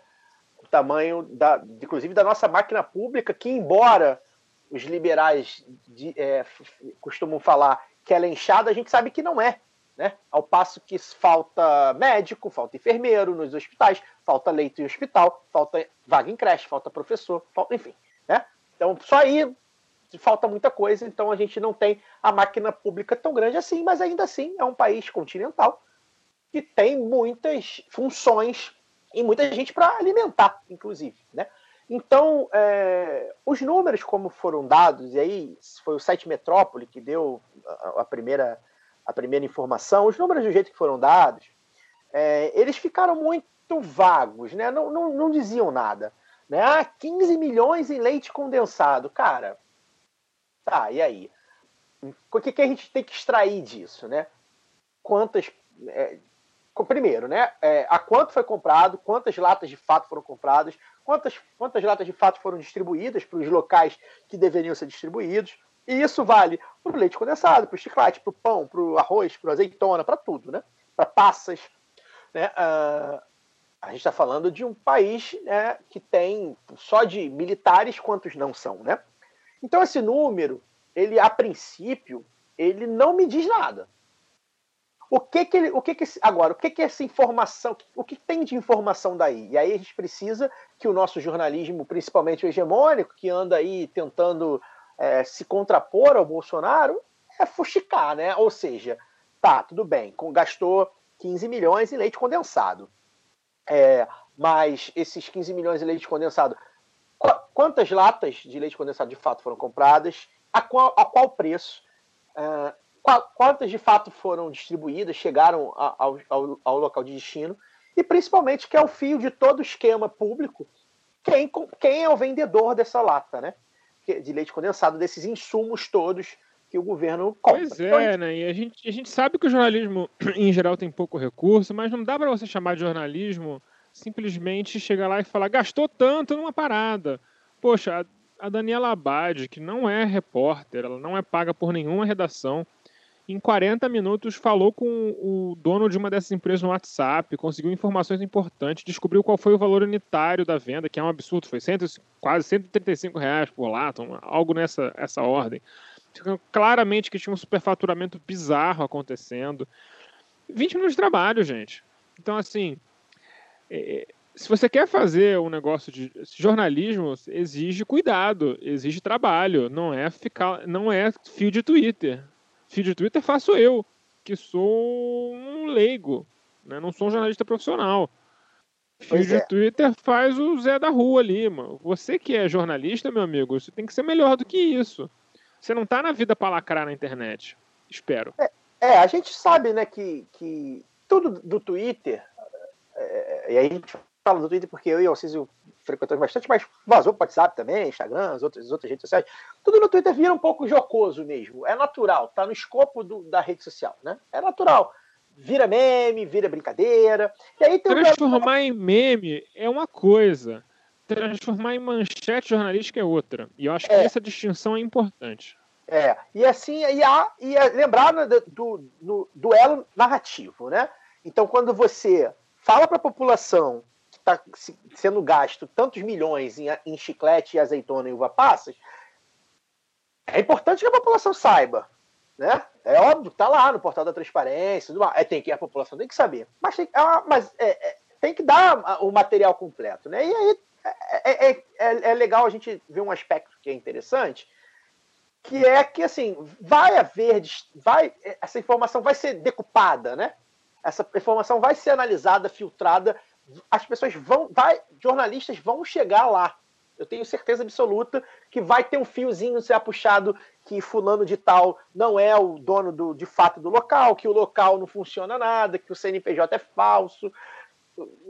o tamanho, da, inclusive, da nossa máquina pública, que, embora os liberais de, é, costumam falar que ela é inchada, a gente sabe que não é. Né? Ao passo que falta médico, falta enfermeiro nos hospitais, falta leito em hospital, falta vaga em creche, falta professor, falta, enfim. Né? Então, só aí falta muita coisa, então a gente não tem a máquina pública tão grande assim, mas ainda assim é um país continental que tem muitas funções e muita gente para alimentar, inclusive. Né? Então, é, os números como foram dados, e aí foi o site Metrópole que deu a, primeira a primeira informação, os números do jeito que foram dados, é, eles ficaram muito vagos, né? não, não, não diziam nada. Né? Ah, 15 milhões em leite condensado. Cara, tá, e aí? O que, que a gente tem que extrair disso? Né? Quantas. É, primeiro, né? É, a quanto foi comprado, quantas latas de fato foram compradas, quantas, quantas latas de fato foram distribuídas para os locais que deveriam ser distribuídos. E isso vale para o leite condensado, para o chiclete, para o pão, para o arroz, para a azeitona, para tudo, né? Para passas. Né? Uh, a gente está falando de um país né, que tem só de militares quantos não são, né? Então esse número, ele a princípio, ele não me diz nada. O que que ele, o que que agora, o que que essa informação, o que tem de informação daí? E aí a gente precisa que o nosso jornalismo, principalmente o hegemônico, que anda aí tentando é, se contrapor ao Bolsonaro é fuxicar, né? Ou seja, tá, tudo bem, gastou 15 milhões em leite condensado. É, mas esses 15 milhões de leite condensado, quantas latas de leite condensado de fato foram compradas? A qual, a qual preço? É, quantas de fato foram distribuídas, chegaram ao, ao, ao, local de destino? E principalmente, que é o fio de todo o esquema público, quem, quem é o vendedor dessa lata, né? de leite condensado, desses insumos todos que o governo compra. Pois é, então, né? E a gente, a gente sabe que o jornalismo, em geral, tem pouco recurso, mas não dá para você chamar de jornalismo simplesmente chegar lá e falar gastou tanto numa parada. Poxa, a, Daniela Abad, que não é repórter, ela não é paga por nenhuma redação, em 40 minutos falou com o dono de uma dessas empresas no WhatsApp, conseguiu informações importantes, descobriu qual foi o valor unitário da venda, que é um absurdo, foi cento, quase 135 reais por lata, algo nessa essa ordem. Claramente que tinha um superfaturamento bizarro acontecendo. 20 minutos de trabalho, gente. Então, assim, é, se você quer fazer um negócio de jornalismo, exige cuidado, exige trabalho, não é ficar, não é fio de Twitter. Fio de Twitter faço eu, que sou um leigo, né? não sou um jornalista profissional. Fio pois de é. Twitter faz o Zé da rua ali, mano. Você que é jornalista, meu amigo, você tem que ser melhor do que isso. Você não tá na vida para lacrar na internet. Espero. É, é, a gente sabe, né, que, que tudo do Twitter, é, e aí a gente fala do Twitter porque eu e o Alcísio frequentamos bastante, mas vazou para WhatsApp também, Instagram, as outras, as outras redes sociais. Tudo no Twitter vira um pouco jocoso mesmo. É natural, tá no escopo do, da rede social, né? É natural. Vira meme, vira brincadeira. E aí tem Transformar um... em meme é uma coisa. Transformar em manchete jornalística é outra. E eu acho que é. essa distinção é importante. É, e assim, e, há, e é lembrar do, do, do duelo narrativo, né? Então, quando você fala para a população está sendo gasto tantos milhões em, em chiclete, azeitona e uva passas, é importante que a população saiba. Né? É óbvio, está lá no portal da transparência, é, tem que, a população tem que saber. Mas tem, é mas é, é, tem que dar o material completo. Né? E aí é, é, é, legal a gente ver um aspecto que é interessante, que é que assim vai haver vai essa informação vai ser decupada né essa informação vai ser analisada filtrada as pessoas vão, vai, jornalistas vão chegar lá. Eu tenho certeza absoluta que vai ter um fiozinho ser puxado que fulano de tal não é o dono do, de fato do local, que o local não funciona nada, que o CNPJ é falso.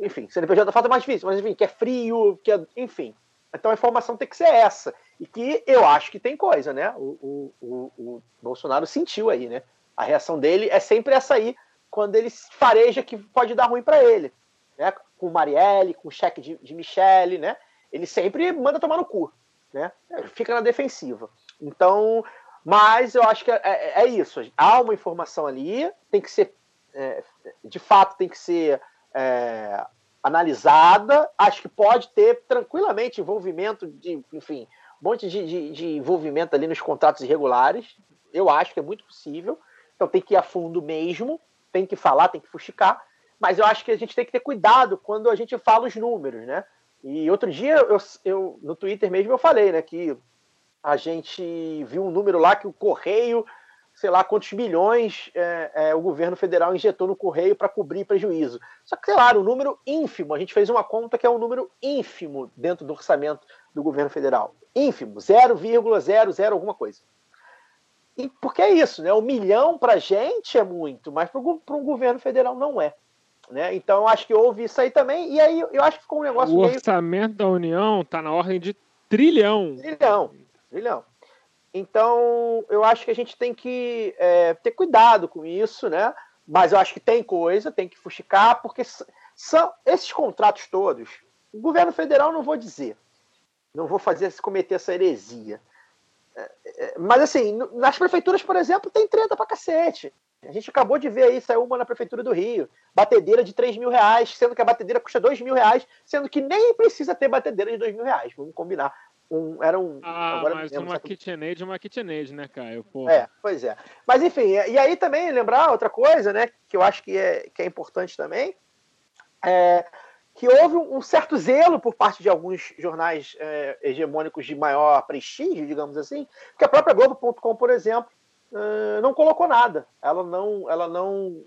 Enfim, CNPJ é fato é mais difícil, mas enfim, que é frio, que é, enfim. Então a informação tem que ser essa. E que eu acho que tem coisa, né? O, o, o, o Bolsonaro sentiu aí, né? A reação dele é sempre essa aí, quando ele fareja que pode dar ruim para ele né? Com Marielle, com o cheque de, de Michele, né? Ele sempre manda tomar no cu, né? Fica na defensiva. Então, mas eu acho que é, é, é isso. Há uma informação ali, tem que ser, é, de fato, tem que ser é, analisada. Acho que pode ter tranquilamente envolvimento de, enfim, um monte de, de, de, envolvimento ali nos contratos irregulares. Eu acho que é muito possível. Então tem que ir a fundo mesmo, tem que falar, tem que fuxicar mas eu acho que a gente tem que ter cuidado quando a gente fala os números, né? E outro dia, eu, eu no Twitter mesmo, eu falei, né, que a gente viu um número lá que o Correio, sei lá quantos milhões é, é, o governo federal injetou no Correio para cobrir prejuízo. Só que, sei lá, um número ínfimo. A gente fez uma conta que é um número ínfimo dentro do orçamento do governo federal. Ínfimo, 0,00 alguma coisa. E porque é isso, né? Um milhão para gente é muito, mas para um governo federal não é. Né? Então acho que houve isso aí também, e aí eu acho que ficou um negócio. O meio... orçamento da União está na ordem de trilhão. Trilhão, trilhão. Então eu acho que a gente tem que é, ter cuidado com isso, né? Mas eu acho que tem coisa, tem que fuxicar, porque são esses contratos todos. O governo federal não vou dizer, não vou fazer cometer essa heresia. É, é, mas assim, nas prefeituras, por exemplo, tem treta pra cacete. A gente acabou de ver aí, saiu uma na Prefeitura do Rio, batedeira de 3 mil reais, sendo que a batedeira custa 2 mil reais, sendo que nem precisa ter batedeira de 2 mil reais, vamos combinar. Um, era um. Ah, agora mas uma KitchenAid é uma KitchenAid, né, Caio? Porra. É, pois é. Mas enfim, e aí também lembrar outra coisa, né, que eu acho que é, que é importante também, é que houve um certo zelo por parte de alguns jornais é, hegemônicos de maior prestígio, digamos assim, que a própria Globo.com, por exemplo, uh, não colocou nada. Ela não, ela não,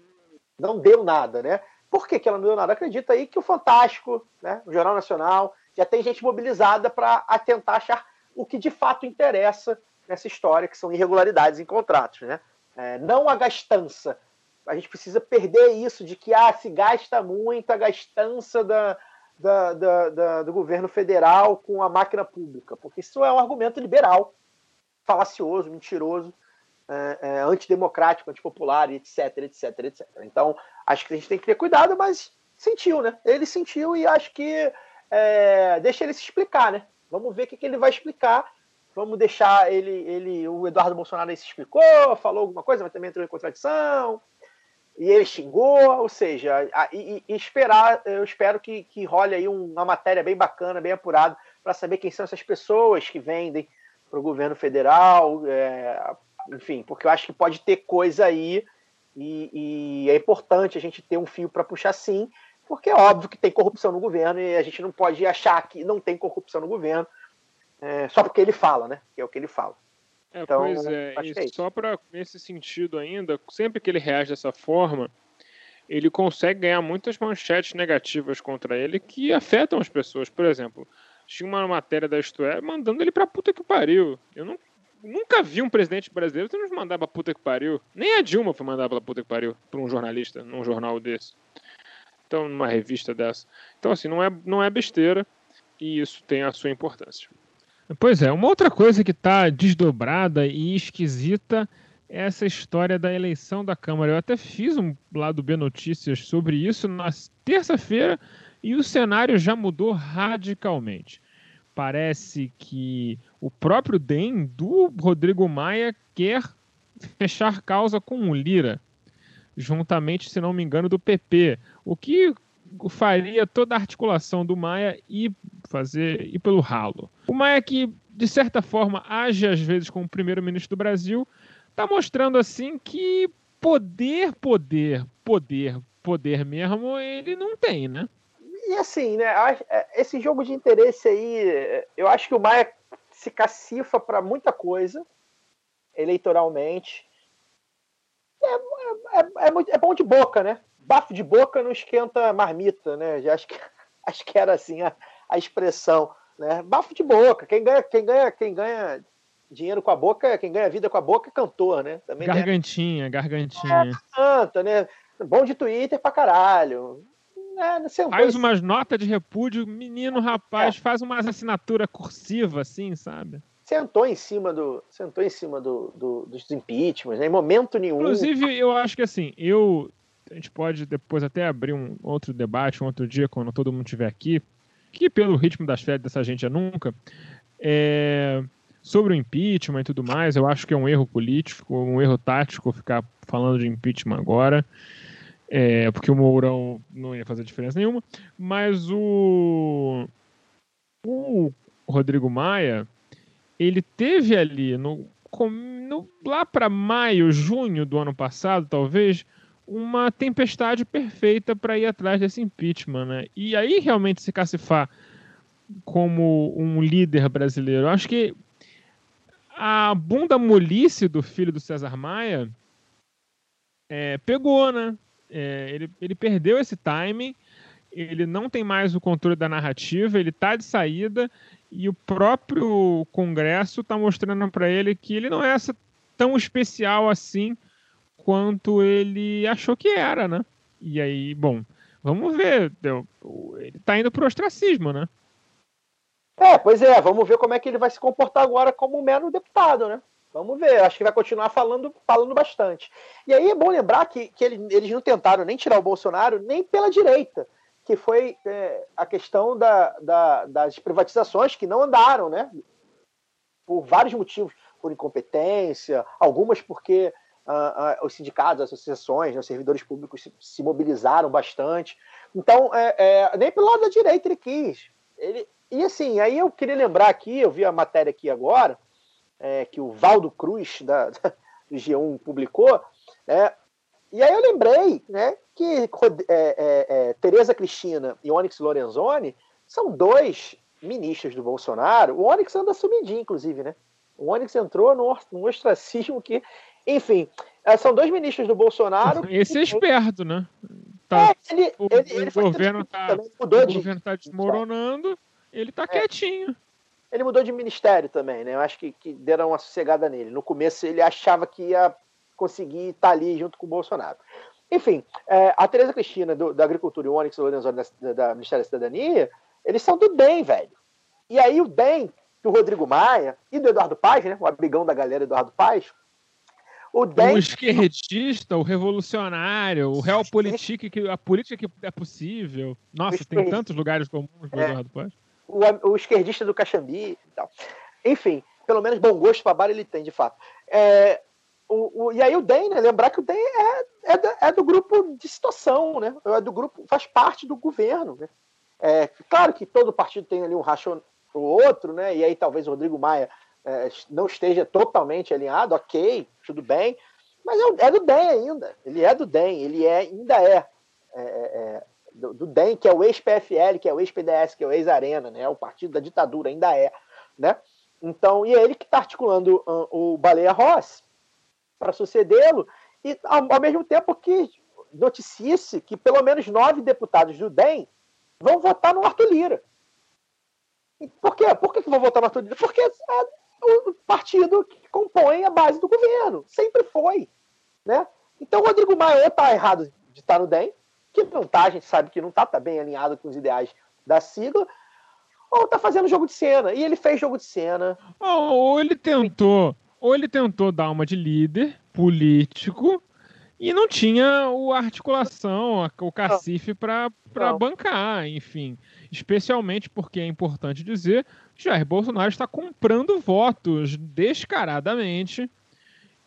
não deu nada, né? Por que, que ela não deu nada? Acredita aí que o Fantástico, né, o Jornal Nacional, já tem gente mobilizada para tentar achar o que de fato interessa nessa história, que são irregularidades em contratos, né? É, não a gastança. A gente precisa perder isso de que ah, se gasta muito a gastança da, da, da, da, do governo federal com a máquina pública, porque isso é um argumento liberal, falacioso, mentiroso, é, é, antidemocrático, antipopular, etc, etc, etc. Então, acho que a gente tem que ter cuidado, mas sentiu, né? Ele sentiu e acho que é, deixa ele se explicar, né? Vamos ver o que, que ele vai explicar. vamos deixar ele, ele. O Eduardo Bolsonaro se explicou, falou alguma coisa, mas também entrou em contradição. E ele xingou, ou seja, a, e, e, esperar, eu espero que, que role aí uma matéria bem bacana, bem apurada, para saber quem são essas pessoas que vendem para o governo federal, é, enfim, porque eu acho que pode ter coisa aí e, e é importante a gente ter um fio para puxar sim, porque é óbvio que tem corrupção no governo e a gente não pode achar que não tem corrupção no governo é, só porque ele fala, né? Que é o que ele fala. É, então, pois é, é só para nesse sentido ainda, sempre que ele reage dessa forma, ele consegue ganhar muitas manchetes negativas contra ele que afetam as pessoas. Por exemplo, tinha uma matéria da Isto é mandando ele pra puta que pariu. Eu não, nunca vi um presidente brasileiro que nos mandar pra puta que pariu. Nem a Dilma foi mandar puta que pariu pra um jornalista, num jornal desse. Então, numa revista dessa. Então, assim, não é, não é besteira e isso tem a sua importância. Pois é, uma outra coisa que está desdobrada e esquisita é essa história da eleição da Câmara. Eu até fiz um lado B Notícias sobre isso na terça-feira e o cenário já mudou radicalmente. Parece que o próprio DEM do Rodrigo Maia quer fechar causa com o Lira, juntamente, se não me engano, do PP. O que faria toda a articulação do Maia e fazer ir pelo ralo. O Maia que de certa forma age às vezes como primeiro-ministro do Brasil, está mostrando assim que poder, poder, poder, poder mesmo ele não tem, né? E assim, né? É, esse jogo de interesse aí, eu acho que o Maia se cacifa para muita coisa eleitoralmente. É, é, é, é, bom de boca, né? bafo de boca não esquenta marmita, né? Já acho que, acho que era assim a, a expressão, né? Bafo de boca. Quem ganha, quem ganha, quem ganha dinheiro com a boca, quem ganha vida com a boca é cantor, né? Também gargantinha, né? gargantinha. É, canta, né? Bom de Twitter pra caralho. É, faz umas notas de repúdio, menino, rapaz, é. faz uma assinatura cursiva, assim, sabe? Sentou em cima do, sentou em cima do, do dos impeachments, né? em momento nenhum. Inclusive, eu acho que assim, eu a gente pode depois até abrir um outro debate, um outro dia, quando todo mundo estiver aqui, que pelo ritmo das férias dessa gente é nunca, é, sobre o impeachment e tudo mais, eu acho que é um erro político, um erro tático ficar falando de impeachment agora, é, porque o Mourão não ia fazer diferença nenhuma, mas o, o Rodrigo Maia, ele teve ali no, no lá para maio, junho do ano passado, talvez, uma tempestade perfeita para ir atrás desse impeachment, né? E aí realmente se cacifar como um líder brasileiro. Acho que a bunda molice do filho do César Maia é, pegou, né? É, ele, ele perdeu esse timing, ele não tem mais o controle da narrativa, ele tá de saída e o próprio Congresso está mostrando para ele que ele não é tão especial assim quanto ele achou que era, né? E aí, bom, vamos ver. Ele tá indo pro ostracismo, né? É, pois é, vamos ver como é que ele vai se comportar agora como um mero deputado, né? Vamos ver, acho que vai continuar falando, falando bastante. E aí é bom lembrar que, que ele, eles não tentaram nem tirar o Bolsonaro, nem pela direita, que foi é, a questão da, da, das privatizações que não andaram, né? Por vários motivos, por incompetência, algumas porque os sindicatos, as associações, né, os servidores públicos se, se mobilizaram bastante. Então, é, é, nem pelo lado da direita ele quis. Ele, e assim, aí eu queria lembrar aqui, eu vi a matéria aqui agora, é, que o Valdo Cruz, da, da, do G1, publicou, né, e aí eu lembrei né, que é, é, é, Tereza Cristina e Onyx Lorenzoni são dois ministros do Bolsonaro. O Onyx anda sumidinho, inclusive, né? O Onyx entrou num ostracismo que enfim, é, são dois ministros do Bolsonaro. Esse é esperto, né? Tá, é, ele, o, ele, ele o governo tá, o governo está desmoronando, ele está é. quietinho. Ele mudou de ministério também, né? Eu acho que, que deram uma sossegada nele. No começo ele achava que ia conseguir estar ali junto com o Bolsonaro. Enfim, é, a Tereza Cristina, do, da Agricultura e o Onyx Lorenzoni da, da Ministério da Cidadania, eles são do DEM, velho. E aí o DEM, do Rodrigo Maia e do Eduardo Paes, né? O abigão da galera Eduardo Paes, o, o esquerdista, o revolucionário, o realpolitik, que a política que é possível. Nossa, tem tantos lugares comuns com é, o Eduardo Paz. O, o esquerdista do Caxambi e tal. Enfim, pelo menos bom gosto para bar ele tem, de fato. É, o, o, e aí o DEM, né, lembrar que o DEM é, é, do, é, do grupo de situação, né? É do grupo, faz parte do governo. Né? É, claro que todo partido tem ali um racho o outro, né? E aí talvez o Rodrigo Maia é, não esteja totalmente alinhado, ok, tudo bem, mas é, é do DEM ainda. Ele é do DEM, ele é, ainda é, é, é do, do, DEM, que é o ex-PFL, que é o ex-PDS, que é o ex-Arena, né? O partido da ditadura ainda é, né? Então, e é ele que está articulando uh, o Baleia Rossi para sucedê-lo, e ao, ao, mesmo tempo que noticie-se que pelo menos nove deputados do DEM vão votar no Arthur Lira. Por quê? Por que, que vão votar no Arthur Lira? Porque é o partido que compõe a base do governo. Sempre foi. Né? Então o Rodrigo Maia está errado de estar no DEM, que não está, a gente sabe que não está, está bem alinhado com os ideais da sigla, ou está fazendo jogo de cena. E ele fez jogo de cena. Ou ele tentou, ou ele tentou dar uma de líder político e não tinha a articulação, o cacife para bancar, enfim. Especialmente porque é importante dizer que Jair Bolsonaro está comprando votos descaradamente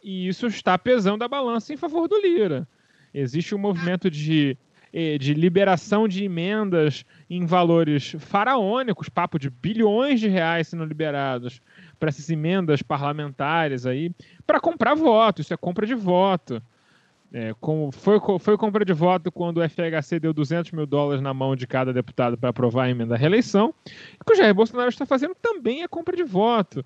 e isso está pesando a balança em favor do Lira. Existe um movimento de, de liberação de emendas em valores faraônicos, papo de bilhões de reais sendo liberados para essas emendas parlamentares aí, para comprar voto. Isso é compra de voto. É, foi, foi compra de voto quando o FHC deu 200 mil dólares na mão de cada deputado para aprovar a emenda à reeleição. E o que o Jair Bolsonaro está fazendo também é compra de voto.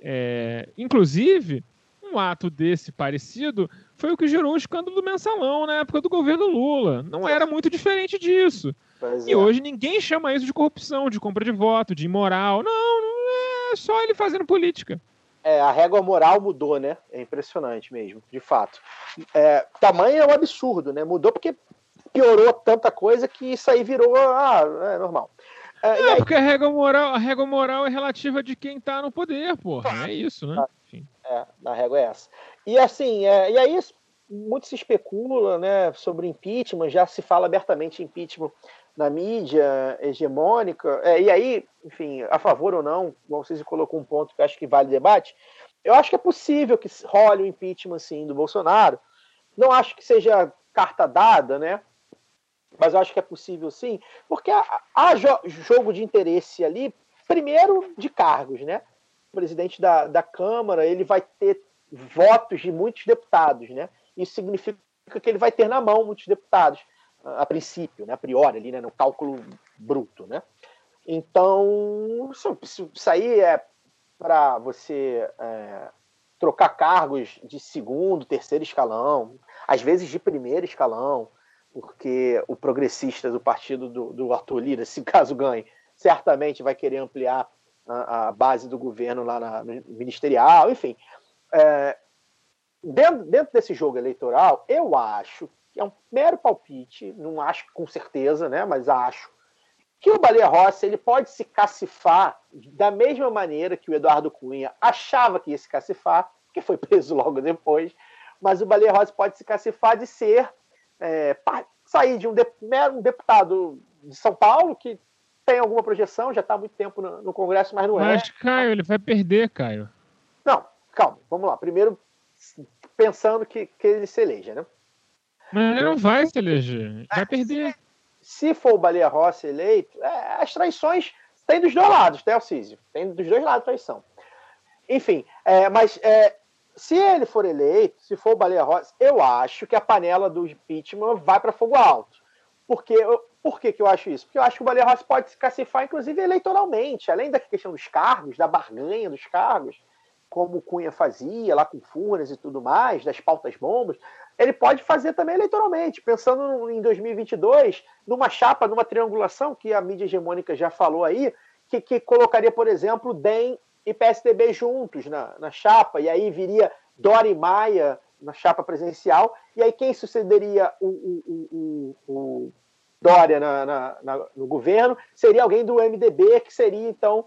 É, inclusive, um ato desse parecido foi o que gerou o escândalo do mensalão na época do governo Lula. Não era muito diferente disso. Pois e é. hoje ninguém chama isso de corrupção, de compra de voto, de imoral. Não, não é só ele fazendo política. É, a régua moral mudou, né? É impressionante mesmo, de fato. É, tamanho é um absurdo, né? Mudou porque piorou tanta coisa que isso aí virou ah, é normal. É, é porque a régua, moral, a régua moral é relativa de quem tá no poder, porra. É isso, né? Enfim. É, a régua é essa. E assim, é, e aí muito se especula né, sobre impeachment, já se fala abertamente em impeachment na mídia hegemônica, é, e aí, enfim, a favor ou não, vocês colocou um ponto que eu acho que vale debate, eu acho que é possível que role o impeachment, sim, do Bolsonaro, não acho que seja carta dada, né, mas eu acho que é possível sim, porque há, há jogo de interesse ali, primeiro de cargos, né, o presidente da, da Câmara, ele vai ter votos de muitos deputados, né, isso significa que ele vai ter na mão muitos deputados a princípio, né, a priori, ali, né, no cálculo bruto. Né? Então, isso, aí é para você é, trocar cargos de segundo, terceiro escalão, às vezes de primeiro escalão, porque o progressista do partido do, do Arthur Lira, se caso ganhe, certamente vai querer ampliar a, a base do governo lá na, no ministerial, enfim. É, dentro, dentro desse jogo eleitoral, eu acho é um mero palpite, não acho com certeza, né, mas acho que o Baleia Rossi ele pode se cacifar da mesma maneira que o Eduardo Cunha achava que ia se cacifar, que foi preso logo depois, mas o Baleia Rossi pode se cacifar de ser é, sair de um, de, um, deputado de São Paulo que tem alguma projeção, já está há muito tempo no, no, Congresso, mas não mas, é. Mas, Caio, ele vai perder, Caio. Não, calma, vamos lá. Primeiro, pensando que, que ele se eleja, né? Mas ele não vai se eleger. Vai perder. Se for o Baleia Rossi eleito, é, as traições tem dos dois lados, tá, Alcísio? Tem dos dois lados traição. Enfim, é, mas é, se ele for eleito, se for o Baleia Rossi, eu acho que a panela do impeachment vai para fogo alto. Porque, por que, que eu acho isso? Porque eu acho que o Baleia Rossi pode se cacifar, inclusive, eleitoralmente. Além da questão dos cargos, da barganha dos cargos, como Cunha fazia lá com Furnas e tudo mais, das pautas bombas, ele pode fazer também eleitoralmente, pensando em 2022, numa chapa, numa triangulação que a mídia hegemônica já falou aí, que, que colocaria, por exemplo, DEM e PSDB juntos na, na chapa, e aí viria Dória e Maia na chapa presidencial, e aí quem sucederia o, o, o, o Dória na, na, na, no governo? Seria alguém do MDB, que seria então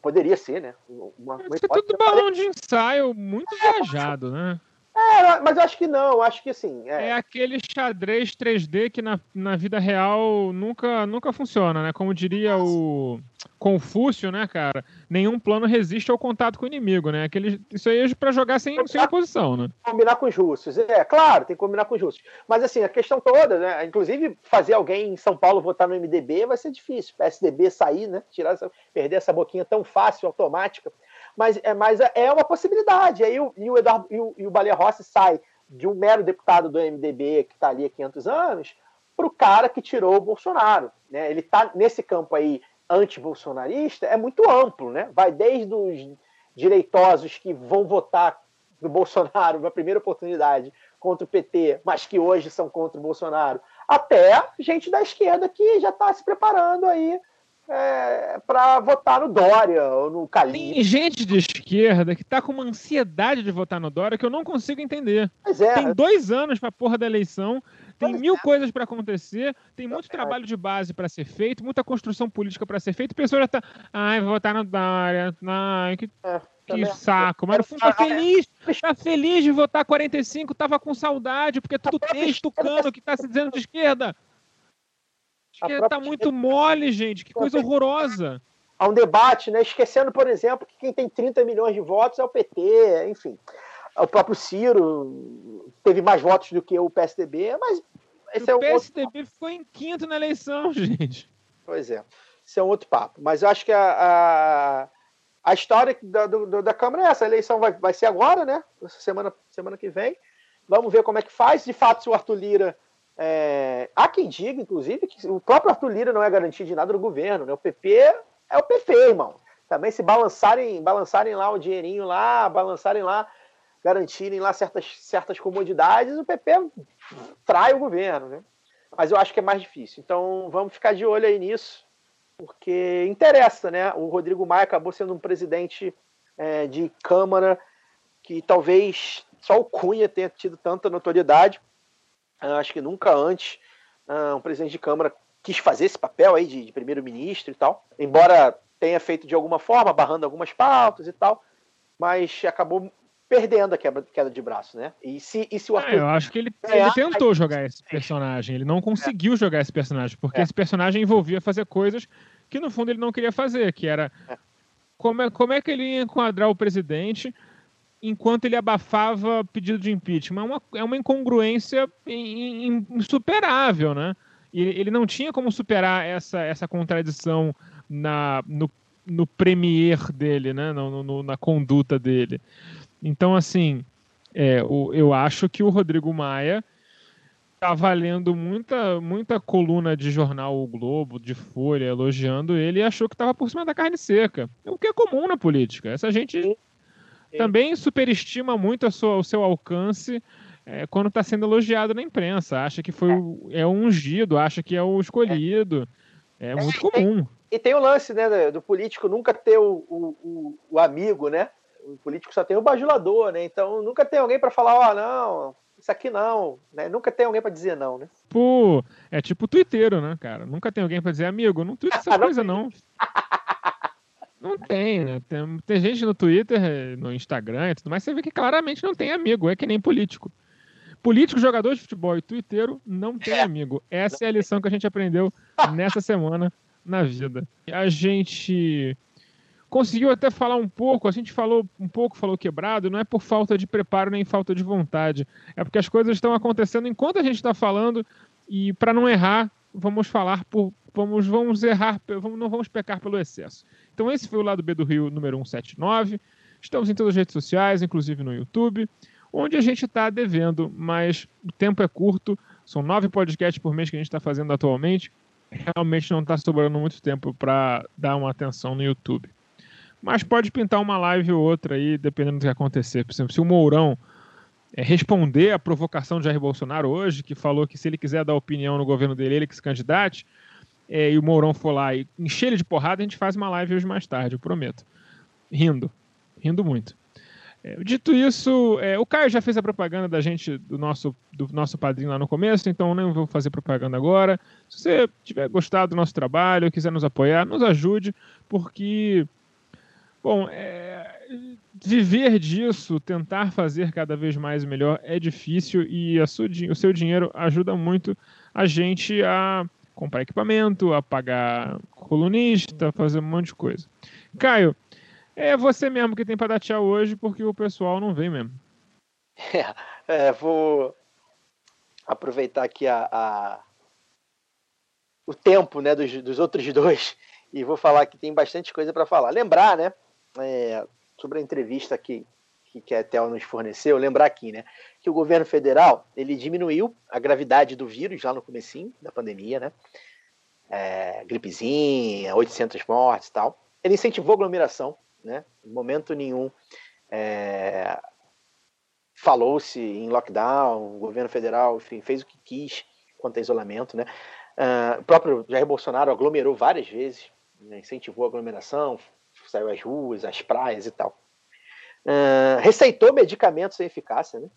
poderia ser, né? Uma, uma Isso é tudo balão de ensaio muito viajado, né? É, mas eu acho que não, acho que assim. É, é aquele xadrez 3D que na, na vida real nunca, nunca funciona, né? Como diria o Confúcio, né, cara? Nenhum plano resiste ao contato com o inimigo, né? Aquele, isso aí é pra jogar sem, sem oposição, né? Combinar com os russos. É, claro, tem que combinar com os russos. Mas assim, a questão toda, né? Inclusive, fazer alguém em São Paulo votar no MDB vai ser difícil. PSDB sair, né? Tirar essa, perder essa boquinha tão fácil, automática mas é, mas é uma possibilidade. Aí o, e o Eduardo e o, e o Baleia Rossi sai de um mero deputado do MDB que está ali há 500 anos para o cara que tirou o Bolsonaro. Né? Ele está nesse campo aí anti-bolsonarista, é muito amplo, né? Vai desde os direitosos que vão votar no Bolsonaro na primeira oportunidade contra o PT, mas que hoje são contra o Bolsonaro, até gente da esquerda que já está se preparando aí é, para votar no Dória ou no Calil. Tem gente de esquerda que tá com uma ansiedade de votar no Dória que eu não consigo entender. É. Tem dois anos pra porra da eleição, tem pois mil é. coisas para acontecer, tem muito é. trabalho de base para ser feito, muita construção política para ser feita, e a pessoa já tá. Ai, vou votar no Dória. Ai, que. É, que saco, mas no fundo tá feliz, tá feliz de votar 45, tava com saudade, porque é tudo texto cano que tá se dizendo de esquerda. Esquerda tá muito mole, gente. Que coisa horrorosa. Há um debate, né? Esquecendo, por exemplo, que quem tem 30 milhões de votos é o PT, enfim. O próprio Ciro teve mais votos do que o PSDB, mas esse o é um PSDB outro... ficou em quinto na eleição, gente. Pois é. Esse é um outro papo. Mas eu acho que a, a, a história da, do, da Câmara é essa. A eleição vai, vai ser agora, né? Semana, semana que vem. Vamos ver como é que faz. De fato, se o Arthur Lira é, há quem diga, inclusive, que o próprio Arthur Lira não é garantia de nada do governo. Né? O PP é o PP, irmão. Também se balançarem, balançarem lá o dinheirinho lá, balançarem lá, garantirem lá certas, certas comodidades, o PP trai o governo. Né? Mas eu acho que é mais difícil. Então vamos ficar de olho aí nisso, porque interessa, né? O Rodrigo Maia acabou sendo um presidente é, de Câmara que talvez só o Cunha tenha tido tanta notoriedade acho que nunca antes uh, um presidente de Câmara quis fazer esse papel aí de, de primeiro-ministro e tal, embora tenha feito de alguma forma, barrando algumas pautas e tal, mas acabou perdendo a quebra, queda de braço, né? E se, e se o Arthur... É, eu acho que ele, ele tentou jogar esse personagem, ele não conseguiu é. jogar esse personagem, porque é. esse personagem envolvia fazer coisas que no fundo ele não queria fazer, que era é. como, é, como é que ele ia enquadrar o presidente enquanto ele abafava pedido de impeachment. É uma, é uma incongruência insuperável, né? ele não tinha como superar essa, essa contradição na, no, no premier dele, né? No, no, na conduta dele. Então, assim, é, o, eu acho que o Rodrigo Maia tá valendo muita, muita coluna de jornal O Globo, de Folha, elogiando ele e achou que estava por cima da carne seca. O que é comum na política. Essa gente também superestima muito sua, o seu alcance é, quando está sendo elogiado na imprensa. Acha que foi o, é o ungido, acha que é o escolhido. É, é muito comum. E, e, tem o lance né, do político nunca ter o, o, o, amigo, né? O político só tem o bajulador, né? Então nunca tem alguém para falar, ó, oh, não, isso aqui não, né? Nunca tem alguém para dizer não, né? Pô, é tipo o twitteiro, né, cara? Nunca tem alguém para dizer, amigo, não tuita essa coisa não. Não tem, né? Tem, tem, gente no Twitter, no Instagram e tudo mais, você vê que claramente não tem amigo, é que nem político. Político, jogador de futebol e twitteiro não tem amigo. Essa é a lição que a gente aprendeu nessa semana na vida. A gente conseguiu até falar um pouco, a gente falou um pouco, falou quebrado, não é por falta de preparo nem falta de vontade, é porque as coisas estão acontecendo enquanto a gente está falando e para não errar, vamos falar por vamos vamos errar, vamos, não vamos pecar pelo excesso. Então esse foi o lado B do Rio número 179. Estamos em todas as redes sociais, inclusive no YouTube, onde a gente está devendo, mas o tempo é curto. São nove podcasts por mês que a gente está fazendo atualmente. Realmente não está sobrando muito tempo para dar uma atenção no YouTube. Mas pode pintar uma live ou outra aí, dependendo do que acontecer. Por exemplo, se o Mourão é, responder à provocação de Jair Bolsonaro hoje, que falou que se ele quiser dar opinião no governo dele, ele que se candidate, é, e o Mourão for lá e encher ele de porrada, a gente faz uma live hoje mais tarde, eu prometo. Rindo. Rindo muito. É, dito isso, é, o Caio já fez a propaganda da gente, do nosso, do nosso padrinho lá no começo, então nem vou fazer propaganda agora. Se você tiver gostado do nosso trabalho, quiser nos apoiar, nos ajude, porque, bom, é, viver disso, tentar fazer cada vez mais melhor é difícil e sua, o seu dinheiro ajuda muito a gente a comprar equipamento, a pagar colunista, fazer um monte de coisa. Caio, é você mesmo que tem para dar tchau hoje porque o pessoal não vem mesmo. É, é, vou aproveitar aqui a, a, o tempo né, dos, dos outros dois e vou falar que tem bastante coisa para falar. Lembrar, né, é, sobre a entrevista que, que, que a Etel nos forneceu, lembrar aqui, né, que o governo federal ele diminuiu a gravidade do vírus lá no comecinho da pandemia, né, é, gripezinha, 800 mortes e tal. Ele incentivou aglomeração, né, em momento nenhum é, falou-se em lockdown, o governo federal, enfim, fez o que quis quanto a isolamento, né. Uh, o próprio Jair Bolsonaro aglomerou várias vezes, né, incentivou a aglomeração, saiu às ruas, às praias e tal. Uh, receitou medicamentos sem eficácia, né?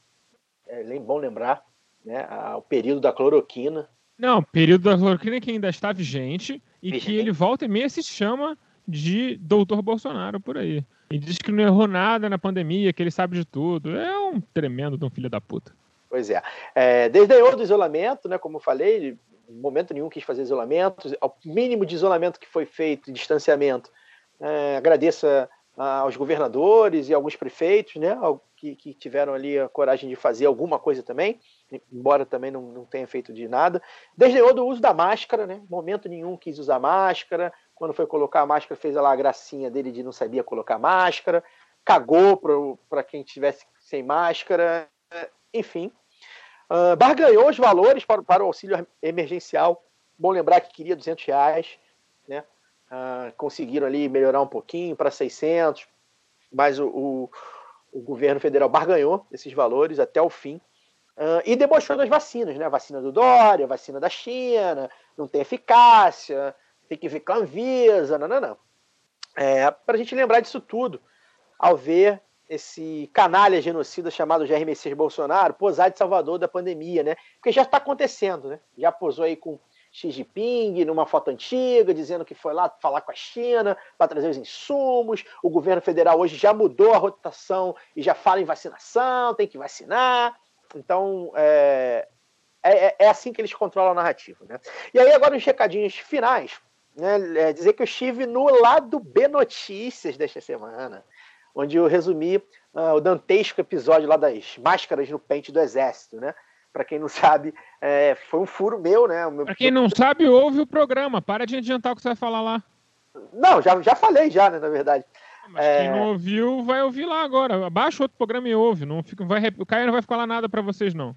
É bom lembrar né, o período da cloroquina. Não, período da cloroquina que ainda está vigente e vigente. que ele volta e meia se chama de doutor Bolsonaro por aí. E diz que não errou nada na pandemia, que ele sabe de tudo. É um tremendo de um filho da puta. Pois é. é desdenhou do isolamento, né? Como eu falei, em momento nenhum quis fazer isolamento. O mínimo de isolamento que foi feito, distanciamento, é, agradeço aos governadores e alguns prefeitos, né, que, que, tiveram ali a coragem de fazer alguma coisa também, embora também não, não tenha feito de nada. Desdenhou do uso da máscara, né, momento nenhum quis usar máscara. Quando foi colocar a máscara, fez lá a gracinha dele de não sabia colocar máscara, cagou para quem tivesse sem máscara, enfim. Uh, barganhou os valores para, para o auxílio emergencial. Bom lembrar que queria 200 reais, né? Uh, conseguiram ali melhorar um pouquinho para 600, mas o, o, o, governo federal barganhou esses valores até o fim uh, e debochou das vacinas, né? A vacina do Dória, vacina da China, não tem eficácia, tem que ver com a Anvisa, não, não, não. É, para a gente lembrar disso tudo, ao ver esse canalha genocida chamado Jair Messias Bolsonaro posar de salvador da pandemia, né? Porque já está acontecendo, né? Já posou aí com Xi Jinping numa foto antiga, dizendo que foi lá falar com a China para trazer os insumos. O governo federal hoje já mudou a rotação e já fala em vacinação, tem que vacinar. Então, é, é, é assim que eles controlam a narrativa. Né? E aí, agora, os recadinhos finais. Né, é dizer que eu estive no lado B Notícias desta semana, onde eu resumi uh, o dantesco episódio lá das máscaras no pente do Exército. Né? Para quem não sabe, é, foi um furo meu, né? Meu... Para quem não sabe, ouve o programa. Para de adiantar o que você vai falar lá. Não, já, já falei já, né, na verdade. Mas é... quem não ouviu, vai ouvir lá agora. Abaixa outro programa e ouve. Não fica, vai, o Caio não vai falar nada para vocês, não.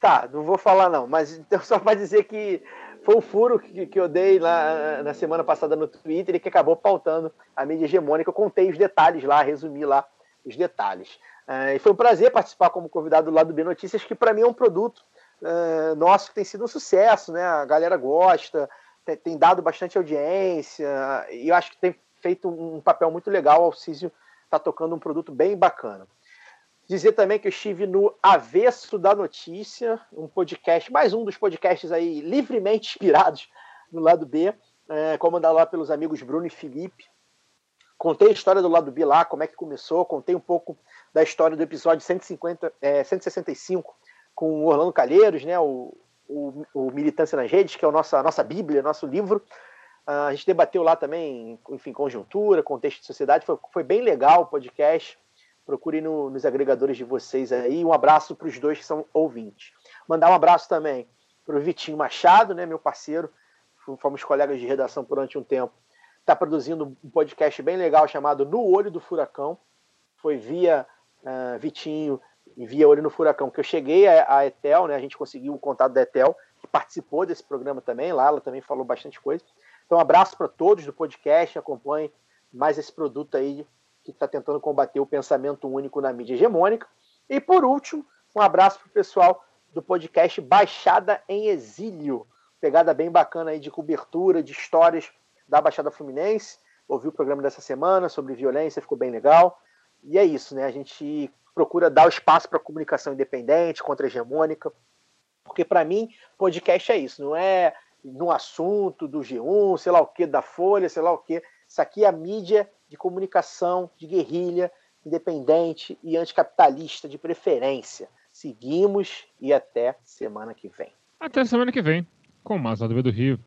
Tá, não vou falar não. Mas então, só para dizer que foi um furo que, que eu dei lá na semana passada no Twitter e que acabou pautando a mídia hegemônica. Eu contei os detalhes lá, resumi lá os detalhes. É, e foi um prazer participar como convidado do lado do B Notícias, que para mim é um produto é, nosso que tem sido um sucesso, né? A galera gosta, tem, tem, dado bastante audiência, e eu acho que tem feito um papel muito legal. O Alcísio está tocando um produto bem bacana. Dizer também que eu estive no Avesso da Notícia, um podcast, mais um dos podcasts aí livremente inspirados no lado B, é, comandado lá pelos amigos Bruno e Felipe. Contei a história do lado B lá, como é que começou, contei um pouco da história do episódio 150, é, 165 com o Orlando Calheiros, né, o, o, o, Militância nas Redes, que é a nossa, a nossa Bíblia, nosso livro. Uh, a gente debateu lá também, enfim, conjuntura, contexto de sociedade. Foi, foi bem legal o podcast. Procure no, nos agregadores de vocês aí. Um abraço para os dois que são ouvintes. Mandar um abraço também para o Vitinho Machado, né, meu parceiro. Fomos colegas de redação durante um tempo. Está produzindo um podcast bem legal chamado No Olho do Furacão. Foi via uh, Vitinho e via Olho no Furacão, que eu cheguei a Etel, né, a gente conseguiu o contato da Etel, que participou desse programa também, lá ela também falou bastante coisa. Então, um abraço para todos do podcast, acompanhe mais esse produto aí que está tentando combater o pensamento único na mídia hegemônica. E por último, um abraço para o pessoal do podcast Baixada em Exílio. Pegada bem bacana aí de cobertura, de histórias da Baixada Fluminense. Ouvi o programa dessa semana sobre violência, ficou bem legal. E é isso, né? A gente procura dar o espaço para comunicação independente, contra-hegemônica, porque para mim podcast é isso, não é no assunto do G1, sei lá o que, da Folha, sei lá o que. Isso aqui é a mídia de comunicação, de guerrilha, independente e anticapitalista de preferência. Seguimos e até semana que vem. Até semana que vem, com mais do Rio.